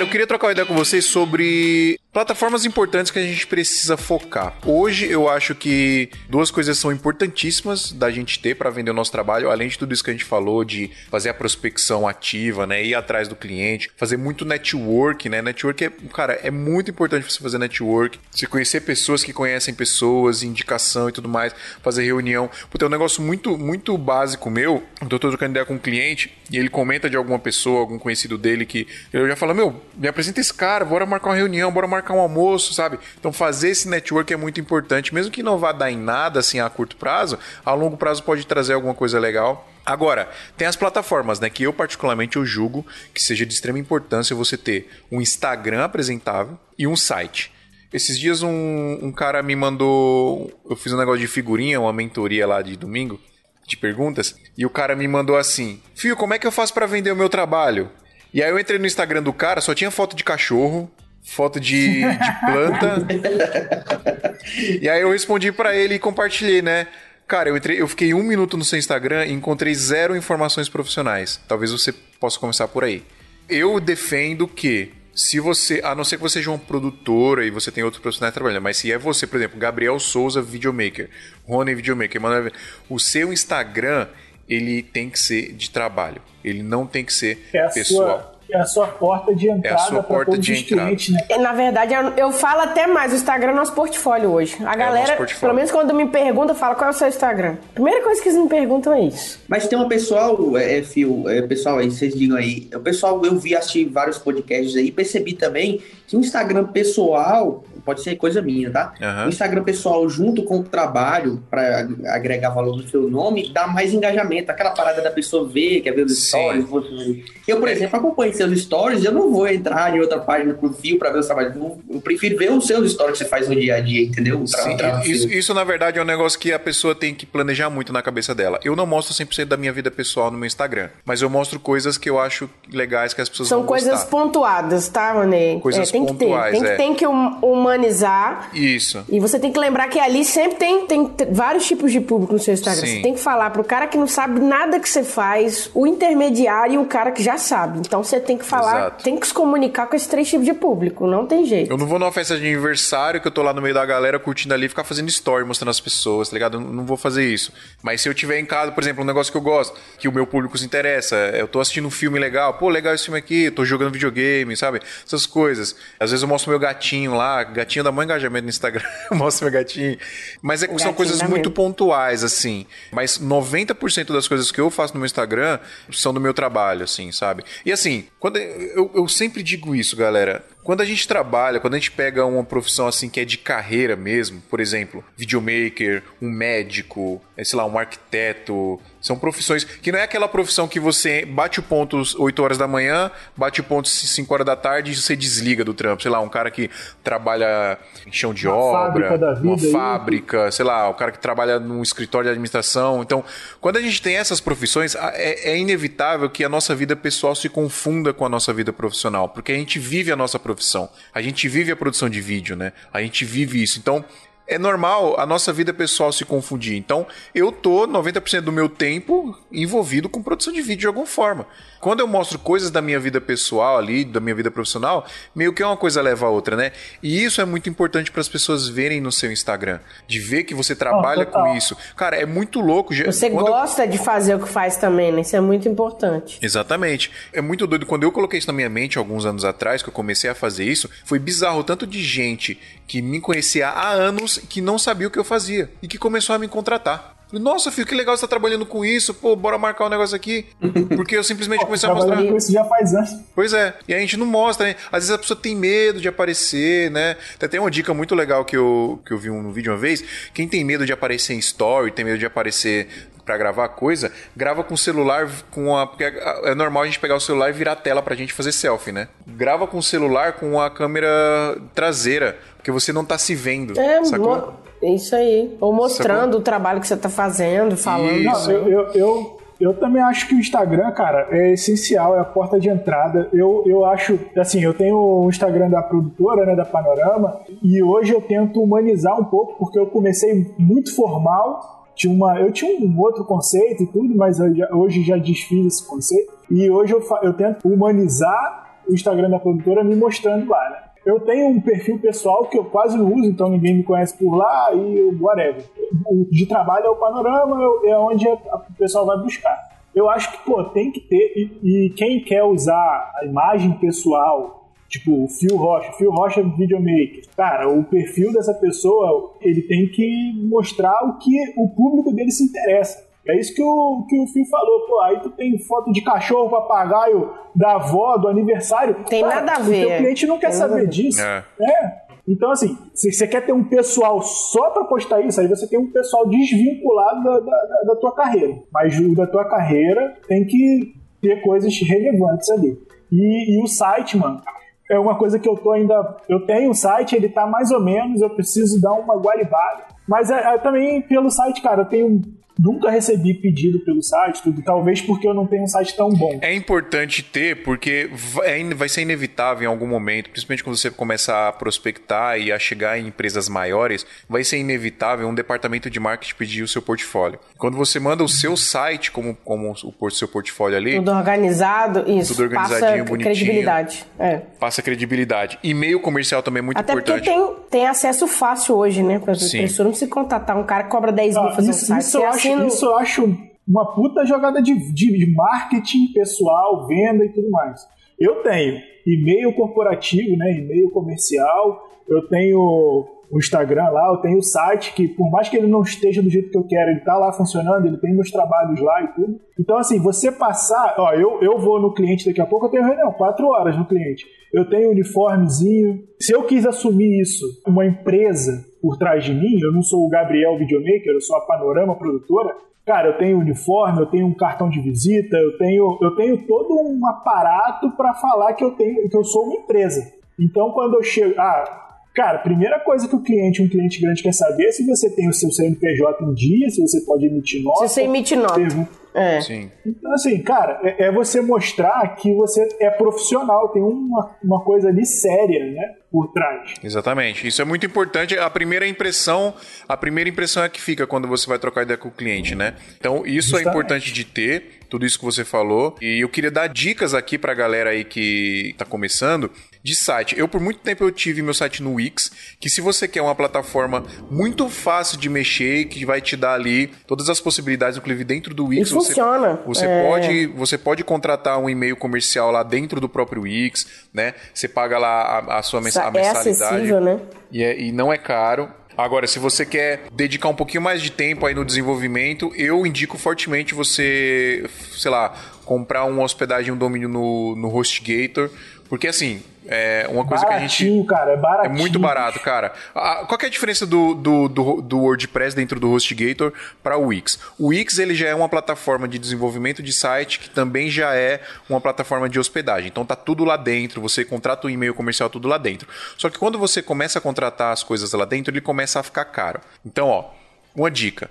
Galera, eu queria trocar uma ideia com vocês sobre plataformas importantes que a gente precisa focar. Hoje eu acho que duas coisas são importantíssimas da gente ter para vender o nosso trabalho, além de tudo isso que a gente falou de fazer a prospecção ativa, né, ir atrás do cliente, fazer muito network, né? Network é, cara, é muito importante você fazer network, se conhecer pessoas que conhecem pessoas, indicação e tudo mais, fazer reunião. Porque é um negócio muito muito básico meu. Eu tô trocando ideia com um cliente e ele comenta de alguma pessoa, algum conhecido dele que eu já falo, meu, me apresenta esse cara, bora marcar uma reunião, bora marcar um almoço, sabe? Então fazer esse network é muito importante, mesmo que não vá dar em nada assim a curto prazo, a longo prazo pode trazer alguma coisa legal. Agora, tem as plataformas, né, que eu particularmente eu julgo que seja de extrema importância você ter um Instagram apresentável e um site. Esses dias um, um cara me mandou, eu fiz um negócio de figurinha, uma mentoria lá de domingo, de perguntas, e o cara me mandou assim: "Fio, como é que eu faço para vender o meu trabalho?" E aí eu entrei no Instagram do cara, só tinha foto de cachorro, foto de, de planta. e aí eu respondi para ele e compartilhei, né? Cara, eu, entrei, eu fiquei um minuto no seu Instagram e encontrei zero informações profissionais. Talvez você possa começar por aí. Eu defendo que se você, a não ser que você seja uma produtora e você tem outros profissionais trabalhando, mas se é você, por exemplo, Gabriel Souza, videomaker, Rony, videomaker, o seu Instagram, ele tem que ser de trabalho. Ele não tem que ser é pessoal. Sua é a sua porta de entrada é para todos os clientes, né? Na verdade, eu falo até mais, o Instagram é nosso portfólio hoje. A é galera, pelo menos quando me pergunta, fala qual é o seu Instagram. Primeira coisa que eles me perguntam é isso. Mas tem um pessoal, é, é Fio, é, pessoal aí, vocês digam aí. O pessoal, eu vi, assistir vários podcasts aí, percebi também que o Instagram pessoal pode ser coisa minha, tá? Uhum. O Instagram pessoal, junto com o trabalho, para agregar valor no seu nome, dá mais engajamento. Aquela parada da pessoa ver, quer ver os stories. Eu, por exemplo, acompanho seus stories, eu não vou entrar em outra página do perfil para ver o trabalho. Eu prefiro ver os seus stories que você faz no dia a dia, entendeu? Sim, isso, isso, na verdade, é um negócio que a pessoa tem que planejar muito na cabeça dela. Eu não mostro 100% da minha vida pessoal no meu Instagram, mas eu mostro coisas que eu acho legais que as pessoas São coisas gostar. pontuadas, tá, Mané? Coisas é, tem pontuais, que ter. Tem, é. que, tem que humanizar. Isso. E você tem que lembrar que ali sempre tem, tem vários tipos de público no seu Instagram. Sim. Você tem que falar pro cara que não sabe nada que você faz, o intermediário e o cara que já sabe. Então você tem que falar, Exato. tem que se comunicar com esses três tipos de público, não tem jeito. Eu não vou numa festa de aniversário que eu tô lá no meio da galera curtindo ali ficar fazendo story mostrando as pessoas, tá ligado? Eu não vou fazer isso. Mas se eu tiver em casa, por exemplo, um negócio que eu gosto, que o meu público se interessa, eu tô assistindo um filme legal, pô, legal esse filme aqui, tô jogando videogame, sabe? Essas coisas. Às vezes eu mostro meu gatinho lá, gatinho da mãe engajamento no Instagram, eu mostro meu gatinho. Mas é, são coisas muito mesmo. pontuais, assim. Mas 90% das coisas que eu faço no meu Instagram são do meu trabalho, assim, sabe? E assim, quando eu, eu sempre digo isso, galera. Quando a gente trabalha, quando a gente pega uma profissão assim que é de carreira mesmo, por exemplo, videomaker, um médico, é, sei lá, um arquiteto, são profissões que não é aquela profissão que você bate o ponto às 8 horas da manhã, bate o ponto às 5 horas da tarde e você desliga do trampo. Sei lá, um cara que trabalha em chão de uma obra, fábrica uma aí. fábrica, sei lá, o cara que trabalha num escritório de administração. Então, quando a gente tem essas profissões, é, é inevitável que a nossa vida pessoal se confunda com a nossa vida profissional, porque a gente vive a nossa profissão. A gente vive a produção de vídeo, né? A gente vive isso. Então, é normal a nossa vida pessoal se confundir. Então, eu tô 90% do meu tempo envolvido com produção de vídeo de alguma forma. Quando eu mostro coisas da minha vida pessoal ali, da minha vida profissional, meio que uma coisa leva a outra, né? E isso é muito importante para as pessoas verem no seu Instagram, de ver que você trabalha oh, com isso. Cara, é muito louco. Você quando gosta eu... de fazer o que faz também, né? Isso é muito importante. Exatamente. É muito doido. Quando eu coloquei isso na minha mente alguns anos atrás, que eu comecei a fazer isso, foi bizarro. Tanto de gente que me conhecia há anos que não sabia o que eu fazia e que começou a me contratar. Nossa, filho, que legal você tá trabalhando com isso. Pô, bora marcar um negócio aqui. Porque eu simplesmente comecei a mostrar. Com isso já faz anos. Pois é. E a gente não mostra, né? Às vezes a pessoa tem medo de aparecer, né? Até tem uma dica muito legal que eu, que eu vi um vídeo uma vez. Quem tem medo de aparecer em story, tem medo de aparecer para gravar coisa, grava com o celular com a. Porque é normal a gente pegar o celular e virar a tela pra gente fazer selfie, né? Grava com o celular com a câmera traseira, porque você não tá se vendo. É, sacou? Isso aí. Ou mostrando sacou? o trabalho que você tá fazendo, falando. Não, eu, eu, eu também acho que o Instagram, cara, é essencial, é a porta de entrada. Eu, eu acho, assim, eu tenho o Instagram da produtora, né, da Panorama, e hoje eu tento humanizar um pouco, porque eu comecei muito formal tinha uma, eu tinha um outro conceito e tudo, mas já, hoje já desfiz esse conceito. E hoje eu, eu tento humanizar o Instagram da produtora me mostrando lá, né? Eu tenho um perfil pessoal que eu quase não uso, então ninguém me conhece por lá e whatever. O de trabalho é o panorama, é onde o pessoal vai buscar. Eu acho que, pô, tem que ter. E, e quem quer usar a imagem pessoal Tipo, o Phil Rocha, Phil Rocha videomaker. Cara, o perfil dessa pessoa, ele tem que mostrar o que o público dele se interessa. É isso que o, que o Phil falou, pô, aí tu tem foto de cachorro, papagaio, da avó, do aniversário. Tem Cara, nada a ver. O teu cliente não quer tem saber disso. É. é. Então, assim, se você quer ter um pessoal só para postar isso, aí você tem um pessoal desvinculado da, da, da tua carreira. Mas o da tua carreira tem que ter coisas relevantes ali. E, e o site, mano, é uma coisa que eu tô ainda. Eu tenho o site, ele tá mais ou menos, eu preciso dar uma guaribada. Mas é, é, também pelo site, cara, eu tenho Nunca recebi pedido pelo site, tudo, talvez porque eu não tenho um site tão bom. É importante ter, porque vai, vai ser inevitável em algum momento, principalmente quando você começar a prospectar e a chegar em empresas maiores, vai ser inevitável um departamento de marketing pedir o seu portfólio. Quando você manda o seu site como, como o seu portfólio ali. Tudo organizado, isso. Tudo organizadinho, passa bonitinho. Credibilidade. É. Passa credibilidade. E-mail comercial também é muito Até importante. Até porque tem, tem acesso fácil hoje, né? Para a pessoa não se contatar um cara que cobra 10 mil ah, fazer isso, um site. Isso eu acho isso eu acho uma puta jogada de, de marketing pessoal, venda e tudo mais. Eu tenho e-mail corporativo, né, e-mail comercial, eu tenho o Instagram lá, eu tenho o site que, por mais que ele não esteja do jeito que eu quero, ele tá lá funcionando, ele tem meus trabalhos lá e tudo. Então, assim, você passar, ó, eu, eu vou no cliente daqui a pouco, eu tenho reunião, quatro horas no cliente. Eu tenho uniformezinho. Se eu quis assumir isso, uma empresa por trás de mim, eu não sou o Gabriel Videomaker, eu sou a Panorama Produtora, Cara, eu tenho uniforme, eu tenho um cartão de visita, eu tenho, eu tenho todo um aparato para falar que eu tenho, que eu sou uma empresa. Então, quando eu chego, ah, Cara, primeira coisa que o cliente, um cliente grande quer saber é se você tem o seu CNPJ em dia, se você pode emitir nota. Se você emite nota. É. Sim. Então, assim, cara, é, é, você mostrar que você é profissional, tem uma, uma coisa ali séria, né? Por trás. Exatamente. Isso é muito importante. A primeira impressão, a primeira impressão é que fica quando você vai trocar ideia com o cliente, né? Então, isso é Justamente. é importante de ter tudo isso que você falou. E eu queria dar dicas aqui pra galera aí que tá começando de site. Eu, por muito tempo, eu tive meu site no Wix, que se você quer uma plataforma muito fácil de mexer, que vai te dar ali todas as possibilidades, inclusive dentro do Wix. E você, funciona. Você, é... pode, você pode contratar um e-mail comercial lá dentro do próprio Wix, né? Você paga lá a, a sua mens a mensalidade. É acessível, né? E, é, e não é caro. Agora, se você quer dedicar um pouquinho mais de tempo aí no desenvolvimento, eu indico fortemente você, sei lá, comprar uma hospedagem, um domínio no, no HostGator, porque assim, é uma coisa baratinho, que a gente. cara, é baratinho. É muito barato, cara. qual é a diferença do, do, do, do WordPress dentro do HostGator para o Wix? O Wix ele já é uma plataforma de desenvolvimento de site que também já é uma plataforma de hospedagem. Então tá tudo lá dentro, você contrata o e-mail comercial tudo lá dentro. Só que quando você começa a contratar as coisas lá dentro, ele começa a ficar caro. Então, ó, uma dica.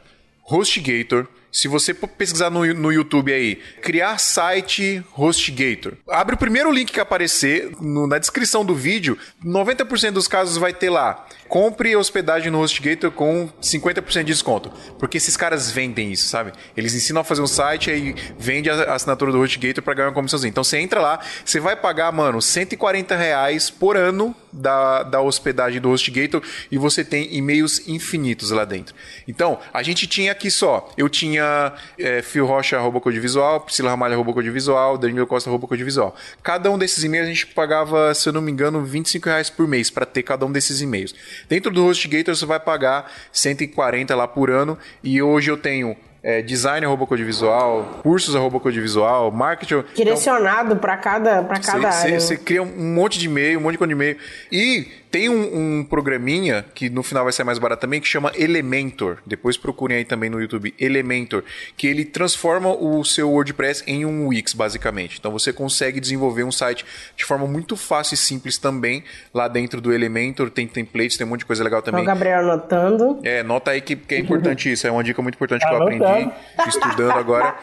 HostGator se você pesquisar no, no YouTube aí, criar site HostGator, abre o primeiro link que aparecer no, na descrição do vídeo, 90% dos casos vai ter lá. Compre hospedagem no HostGator com 50% de desconto. Porque esses caras vendem isso, sabe? Eles ensinam a fazer um site e vende a assinatura do HostGator para ganhar uma comissãozinha. Então você entra lá, você vai pagar, mano, 140 reais por ano da, da hospedagem do HostGator e você tem e-mails infinitos lá dentro. Então, a gente tinha aqui só, eu tinha tinha é, Fio Rocha, arroba Codivisual, Priscila Ramalho, arroba Codivisual, Danilo Costa, arroba Codivisual. Cada um desses e-mails a gente pagava, se eu não me engano, 25 reais por mês para ter cada um desses e-mails. Dentro do HostGator você vai pagar 140 lá por ano e hoje eu tenho é, design arroba codivisual, cursos arroba codivisual, marketing. Direcionado então, para cada, pra cada cê, área. Você cria um monte de e-mail, um monte de e-mail. E tem um, um, programinha que no final vai ser mais barato também, que chama Elementor. Depois procurem aí também no YouTube, Elementor, que ele transforma o seu WordPress em um Wix, basicamente. Então você consegue desenvolver um site de forma muito fácil e simples também. Lá dentro do Elementor tem templates, tem um monte de coisa legal também. O Gabriel anotando. É, nota aí que, que é importante isso. É uma dica muito importante que eu aprendi estudando agora.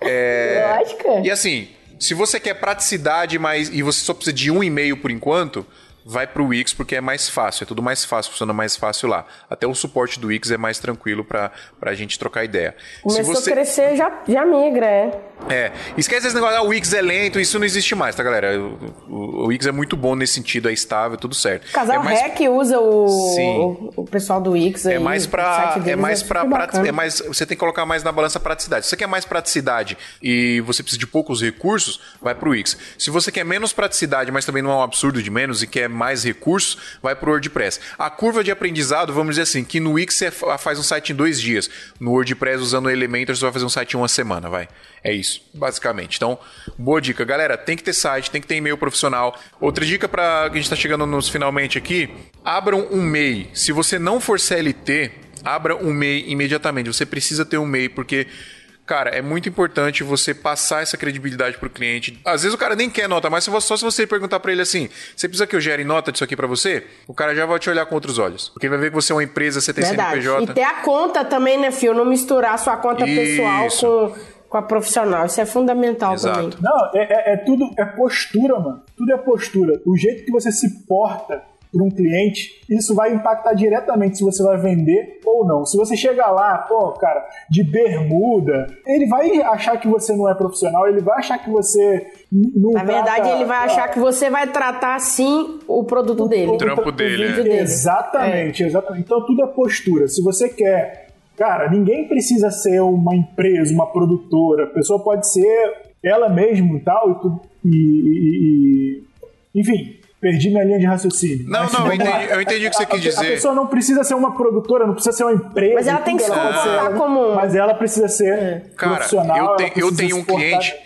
É... Lógico. E assim, se você quer praticidade, mas e você só precisa de um e-mail por enquanto, vai para o Wix porque é mais fácil, é tudo mais fácil, funciona mais fácil lá. Até o suporte do Wix é mais tranquilo para a gente trocar ideia. Começou você... a crescer, já, já migra, é. É, esquece esse negócio, ah, o Wix é lento, isso não existe mais, tá, galera? O, o, o Wix é muito bom nesse sentido, é estável, tudo certo. O casal é mais... Rec usa o, o, o, pessoal do Wix aí, É mais para é mais para é mais você tem que colocar mais na balança praticidade. Se você quer mais praticidade e você precisa de poucos recursos, vai pro Wix. Se você quer menos praticidade, mas também não é um absurdo de menos e quer mais recursos, vai para o WordPress. A curva de aprendizado, vamos dizer assim, que no Wix você faz um site em dois dias. No WordPress, usando o Elementor, você vai fazer um site em uma semana, vai. É isso, basicamente. Então, boa dica. Galera, tem que ter site, tem que ter e-mail profissional. Outra dica para a gente está chegando nos finalmente aqui, abram um MEI. Se você não for CLT, abra um MEI imediatamente. Você precisa ter um MEI, porque cara, é muito importante você passar essa credibilidade pro cliente. Às vezes o cara nem quer nota, mas só se você perguntar para ele assim, você precisa que eu gere nota disso aqui para você? O cara já vai te olhar com outros olhos. Porque ele vai ver que você é uma empresa, você tem Verdade. CNPJ. E ter a conta também, né, Fio? Não misturar sua conta Isso. pessoal com, com a profissional. Isso é fundamental Exato. também. Não, é, é, é tudo, é postura, mano. Tudo é postura. O jeito que você se porta para um cliente, isso vai impactar diretamente se você vai vender ou não. Se você chegar lá, pô, cara, de bermuda, ele vai achar que você não é profissional, ele vai achar que você não Na verdade, trata, ele vai achar que você vai tratar assim o produto dele. O trampo dele. O dele. Exatamente, é. exatamente. Então tudo é postura. Se você quer Cara, ninguém precisa ser uma empresa, uma produtora. A pessoa pode ser ela mesma e tal, e, e, e, enfim, Perdi minha linha de raciocínio. Não, Mas, não, eu entendi, eu entendi, o que você quis dizer. A pessoa não precisa ser uma produtora, não precisa ser uma empresa. Mas ela tem que se comportar como. Mas ela precisa ser é. profissional. Cara, eu, tenho, eu tenho um cliente.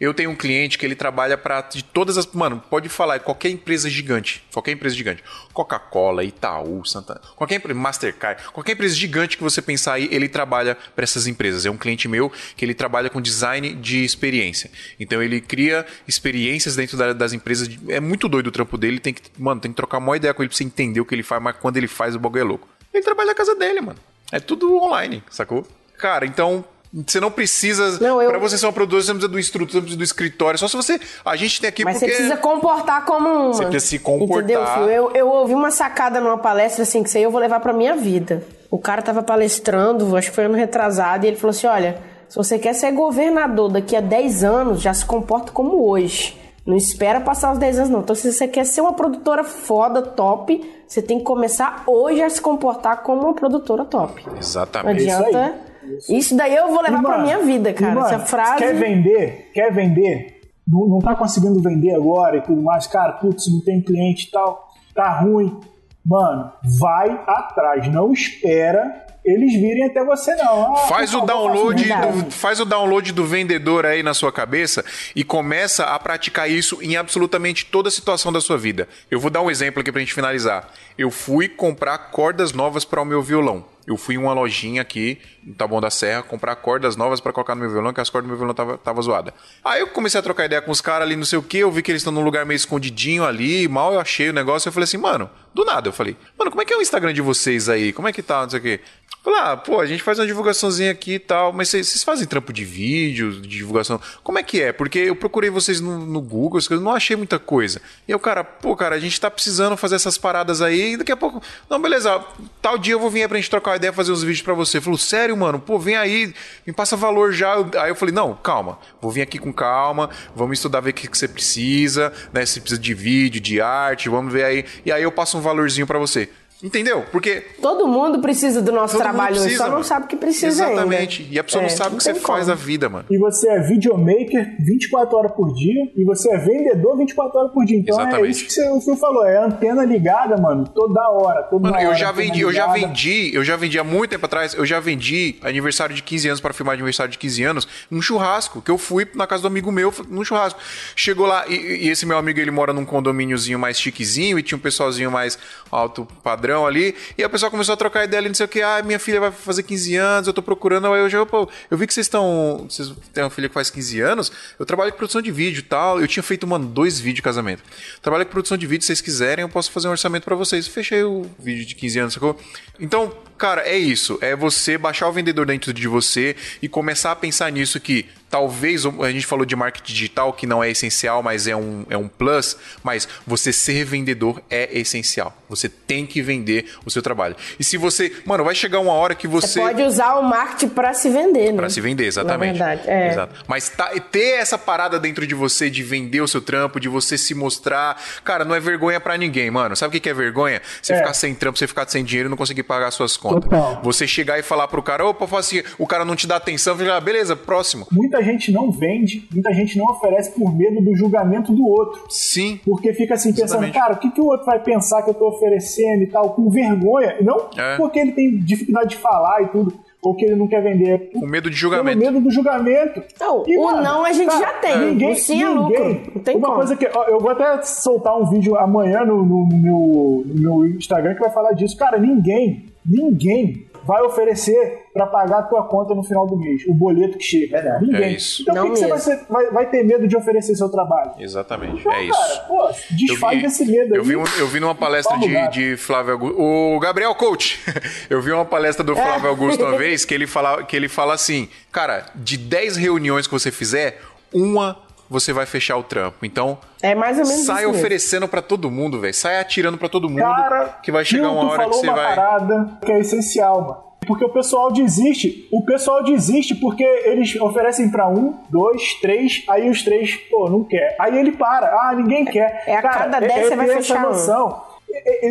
Eu tenho um cliente que ele trabalha para de todas as. Mano, pode falar, qualquer empresa gigante. Qualquer empresa gigante. Coca-Cola, Itaú, Santa. Qualquer empresa, Mastercard. Qualquer empresa gigante que você pensar aí, ele trabalha para essas empresas. É um cliente meu que ele trabalha com design de experiência. Então ele cria experiências dentro das empresas. É muito doido o trampo dele. Tem que, mano, tem que trocar uma ideia com ele pra você entender o que ele faz, mas quando ele faz, o bagulho é louco. Ele trabalha na casa dele, mano. É tudo online, sacou? Cara, então você não precisa. Não, eu... Pra você ser uma produtora, você não precisa do instrutor, você não precisa do escritório. Só se você. A gente tem aqui Mas porque. você precisa comportar como uma. Você precisa se comportar. Entendeu, Eu, eu ouvi uma sacada numa palestra assim, que isso aí eu vou levar pra minha vida. O cara tava palestrando, acho que foi ano retrasado, e ele falou assim: olha, se você quer ser governador daqui a 10 anos, já se comporta como hoje. Não espera passar os 10 anos, não. Então, se você quer ser uma produtora foda, top, você tem que começar hoje a se comportar como uma produtora top. Exatamente. Não adianta isso daí eu vou levar para pra minha vida, cara. Essa frase. Quer vender? Quer vender? Não, não tá conseguindo vender agora e tudo mais. Cara, putz, não tem cliente e tal. Tá ruim. Mano, vai atrás. Não espera eles virem até você não. Ah, faz o download do, faz o download do vendedor aí na sua cabeça e começa a praticar isso em absolutamente toda situação da sua vida. Eu vou dar um exemplo aqui pra gente finalizar. Eu fui comprar cordas novas para o meu violão eu fui em uma lojinha aqui, em Taboão da Serra, comprar cordas novas para colocar no meu violão, que as cordas do meu violão tava, tava zoada. Aí eu comecei a trocar ideia com os caras ali, não sei o que, eu vi que eles estão num lugar meio escondidinho ali, mal eu achei o negócio, eu falei assim, mano, do nada, eu falei, mano, como é que é o Instagram de vocês aí? Como é que tá, não sei o que. Falei, ah, pô, a gente faz uma divulgaçãozinha aqui e tal, mas vocês fazem trampo de vídeo, de divulgação? Como é que é? Porque eu procurei vocês no, no Google, eu não achei muita coisa. E eu, cara, pô, cara, a gente tá precisando fazer essas paradas aí, e daqui a pouco, não, beleza, tal dia eu vou vir aí pra gente trocar uma ideia, fazer uns vídeos para você. Falou, sério, mano, pô, vem aí, me passa valor já. Aí eu falei, não, calma, vou vir aqui com calma, vamos estudar, ver o que, que você precisa, né? Se precisa de vídeo, de arte, vamos ver aí. E aí eu passo um valorzinho para você. Entendeu? Porque. Todo mundo precisa do nosso trabalho, precisa, só mano. não sabe o que precisa Exatamente. Ainda. E a pessoa é, não sabe o que você como. faz da vida, mano. E você é videomaker 24 horas por dia e você é vendedor 24 horas por dia. Então é Exatamente. é isso que você, o senhor falou, é antena ligada, mano, toda hora, toda mano, hora. Eu já vendi, eu já vendi, eu já vendi há muito tempo atrás, eu já vendi aniversário de 15 anos para filmar aniversário de 15 anos, um churrasco, que eu fui na casa do amigo meu, num churrasco. Chegou lá e, e esse meu amigo, ele mora num condomíniozinho mais chiquezinho e tinha um pessoalzinho mais alto padrão ali, e a pessoa começou a trocar ideia ali, não sei o que. Ah, minha filha vai fazer 15 anos, eu tô procurando. Aí eu já, pô, eu vi que vocês estão. Vocês têm uma filha que faz 15 anos. Eu trabalho com produção de vídeo e tal. Eu tinha feito, mano, dois vídeos de casamento. Trabalho com produção de vídeo, se vocês quiserem, eu posso fazer um orçamento para vocês. Fechei o vídeo de 15 anos, sacou? Então, cara, é isso. É você baixar o vendedor dentro de você e começar a pensar nisso que talvez a gente falou de marketing digital que não é essencial, mas é um, é um plus, mas você ser vendedor é essencial. Você tem que vender o seu trabalho. E se você, mano, vai chegar uma hora que você, você pode usar o marketing para se vender, né? Para se vender, exatamente. Na verdade, é. Exato. Mas tá, ter essa parada dentro de você de vender o seu trampo, de você se mostrar, cara, não é vergonha para ninguém, mano. Sabe o que é vergonha? Você é. ficar sem trampo, você ficar sem dinheiro e não conseguir pagar suas contas. Total. Você chegar e falar pro cara, opa, assim, o cara não te dá atenção, fica, ah, beleza, próximo. Muita gente não vende, muita gente não oferece por medo do julgamento do outro. Sim. Porque fica assim pensando, Exatamente. cara, o que, que o outro vai pensar que eu tô oferecendo e tal, com vergonha. Não é. porque ele tem dificuldade de falar e tudo, ou que ele não quer vender. Com medo de julgamento. Com medo do julgamento. Não, e, o mano, não a gente cara, já tem. Ninguém, o sim é lucro. Não tem Uma como. coisa que. Eu vou até soltar um vídeo amanhã no, no, no, meu, no meu Instagram que vai falar disso. Cara, ninguém, ninguém vai oferecer para pagar a tua conta no final do mês, o boleto que chega. É, Ninguém. É isso. Então por que, que você vai, ser, vai, vai, ter medo de oferecer seu trabalho? Exatamente. Então, é cara, isso. Pô, desfaz vi, desse medo eu Vi um, eu vi numa palestra de, de Flávio Augusto. O Gabriel Coach. eu vi uma palestra do é. Flávio Augusto uma vez que ele fala, que ele fala assim: cara, de 10 reuniões que você fizer, uma você vai fechar o trampo. Então, é mais ou menos sai oferecendo para todo mundo, velho. Sai atirando para todo mundo Cara, que vai chegar uma hora que você uma vai parada que é essencial, mano. Porque o pessoal desiste. O pessoal desiste porque eles oferecem para um, dois, três, aí os três, pô, não quer. Aí ele para. Ah, ninguém quer. É a Cara, cada 10 é, você vai fechar noção. Um.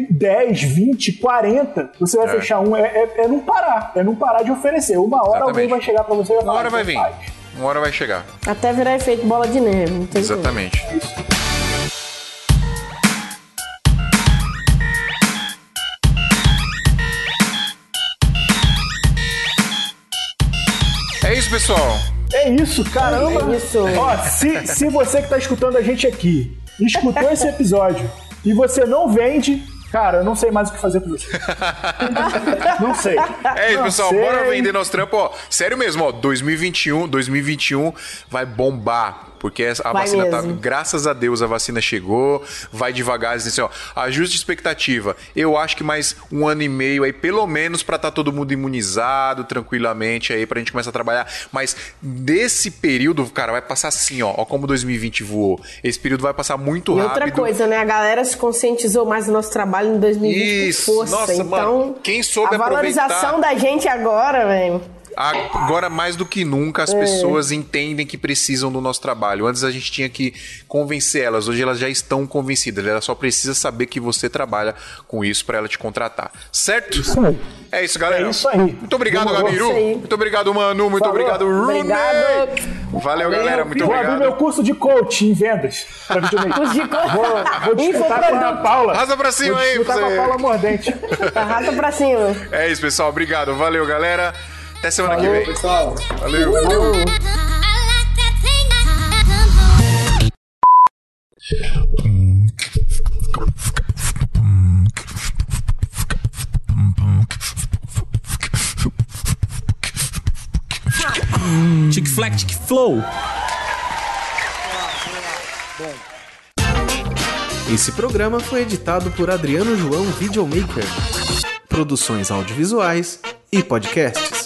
10, 20, 40, você vai é. fechar um. É, é, é, não parar. É não parar de oferecer. Uma hora Exatamente. alguém vai chegar para você e vai falar. Uma hora vai vir. Faz. Uma hora vai chegar. Até virar efeito bola de neve. Exatamente. Isso. É isso, pessoal. É isso, caramba. É isso. Ó, se, se você que tá escutando a gente aqui, escutou esse episódio e você não vende, Cara, eu não sei mais o que fazer com você. não sei. É isso, pessoal. Sei. Bora vender nosso trampo. Ó, sério mesmo, ó. 2021, 2021 vai bombar porque a vai vacina tá, mesmo. tá. Graças a Deus a vacina chegou, vai devagar. Assim, ó, ajuste expectativa. Eu acho que mais um ano e meio aí, pelo menos, para estar tá todo mundo imunizado tranquilamente aí, pra gente começar a trabalhar. Mas desse período, cara, vai passar assim, ó. Ó como 2020 voou. Esse período vai passar muito e rápido. outra coisa, né? A galera se conscientizou mais do nosso trabalho em 2020 Isso. com força. Nossa, então, mano, quem soube a valorização aproveitar... da gente agora, velho. Agora, mais do que nunca, as é. pessoas entendem que precisam do nosso trabalho. Antes a gente tinha que convencer elas, hoje elas já estão convencidas. Ela só precisa saber que você trabalha com isso para ela te contratar. Certo? Isso aí. É isso, galera. É isso aí. Muito obrigado, Gabiru. Muito obrigado, Manu. Muito Falou. obrigado, Rune. Obrigado. Valeu, galera. Muito vou obrigado. Vou abrir meu curso de coach em vendas. Curso de coach. Vou, vou disputar com a Paula. Arrasa pra cima vou aí. Vou disputar com a Paula Mordente. Arrasa pra cima. É isso, pessoal. Obrigado. Valeu, galera. Até semana Valeu, que vem. pessoal. Valeu. Valeu. Tic Flac Tic Flow. Esse programa foi editado por Adriano João Videomaker. Produções audiovisuais e podcasts.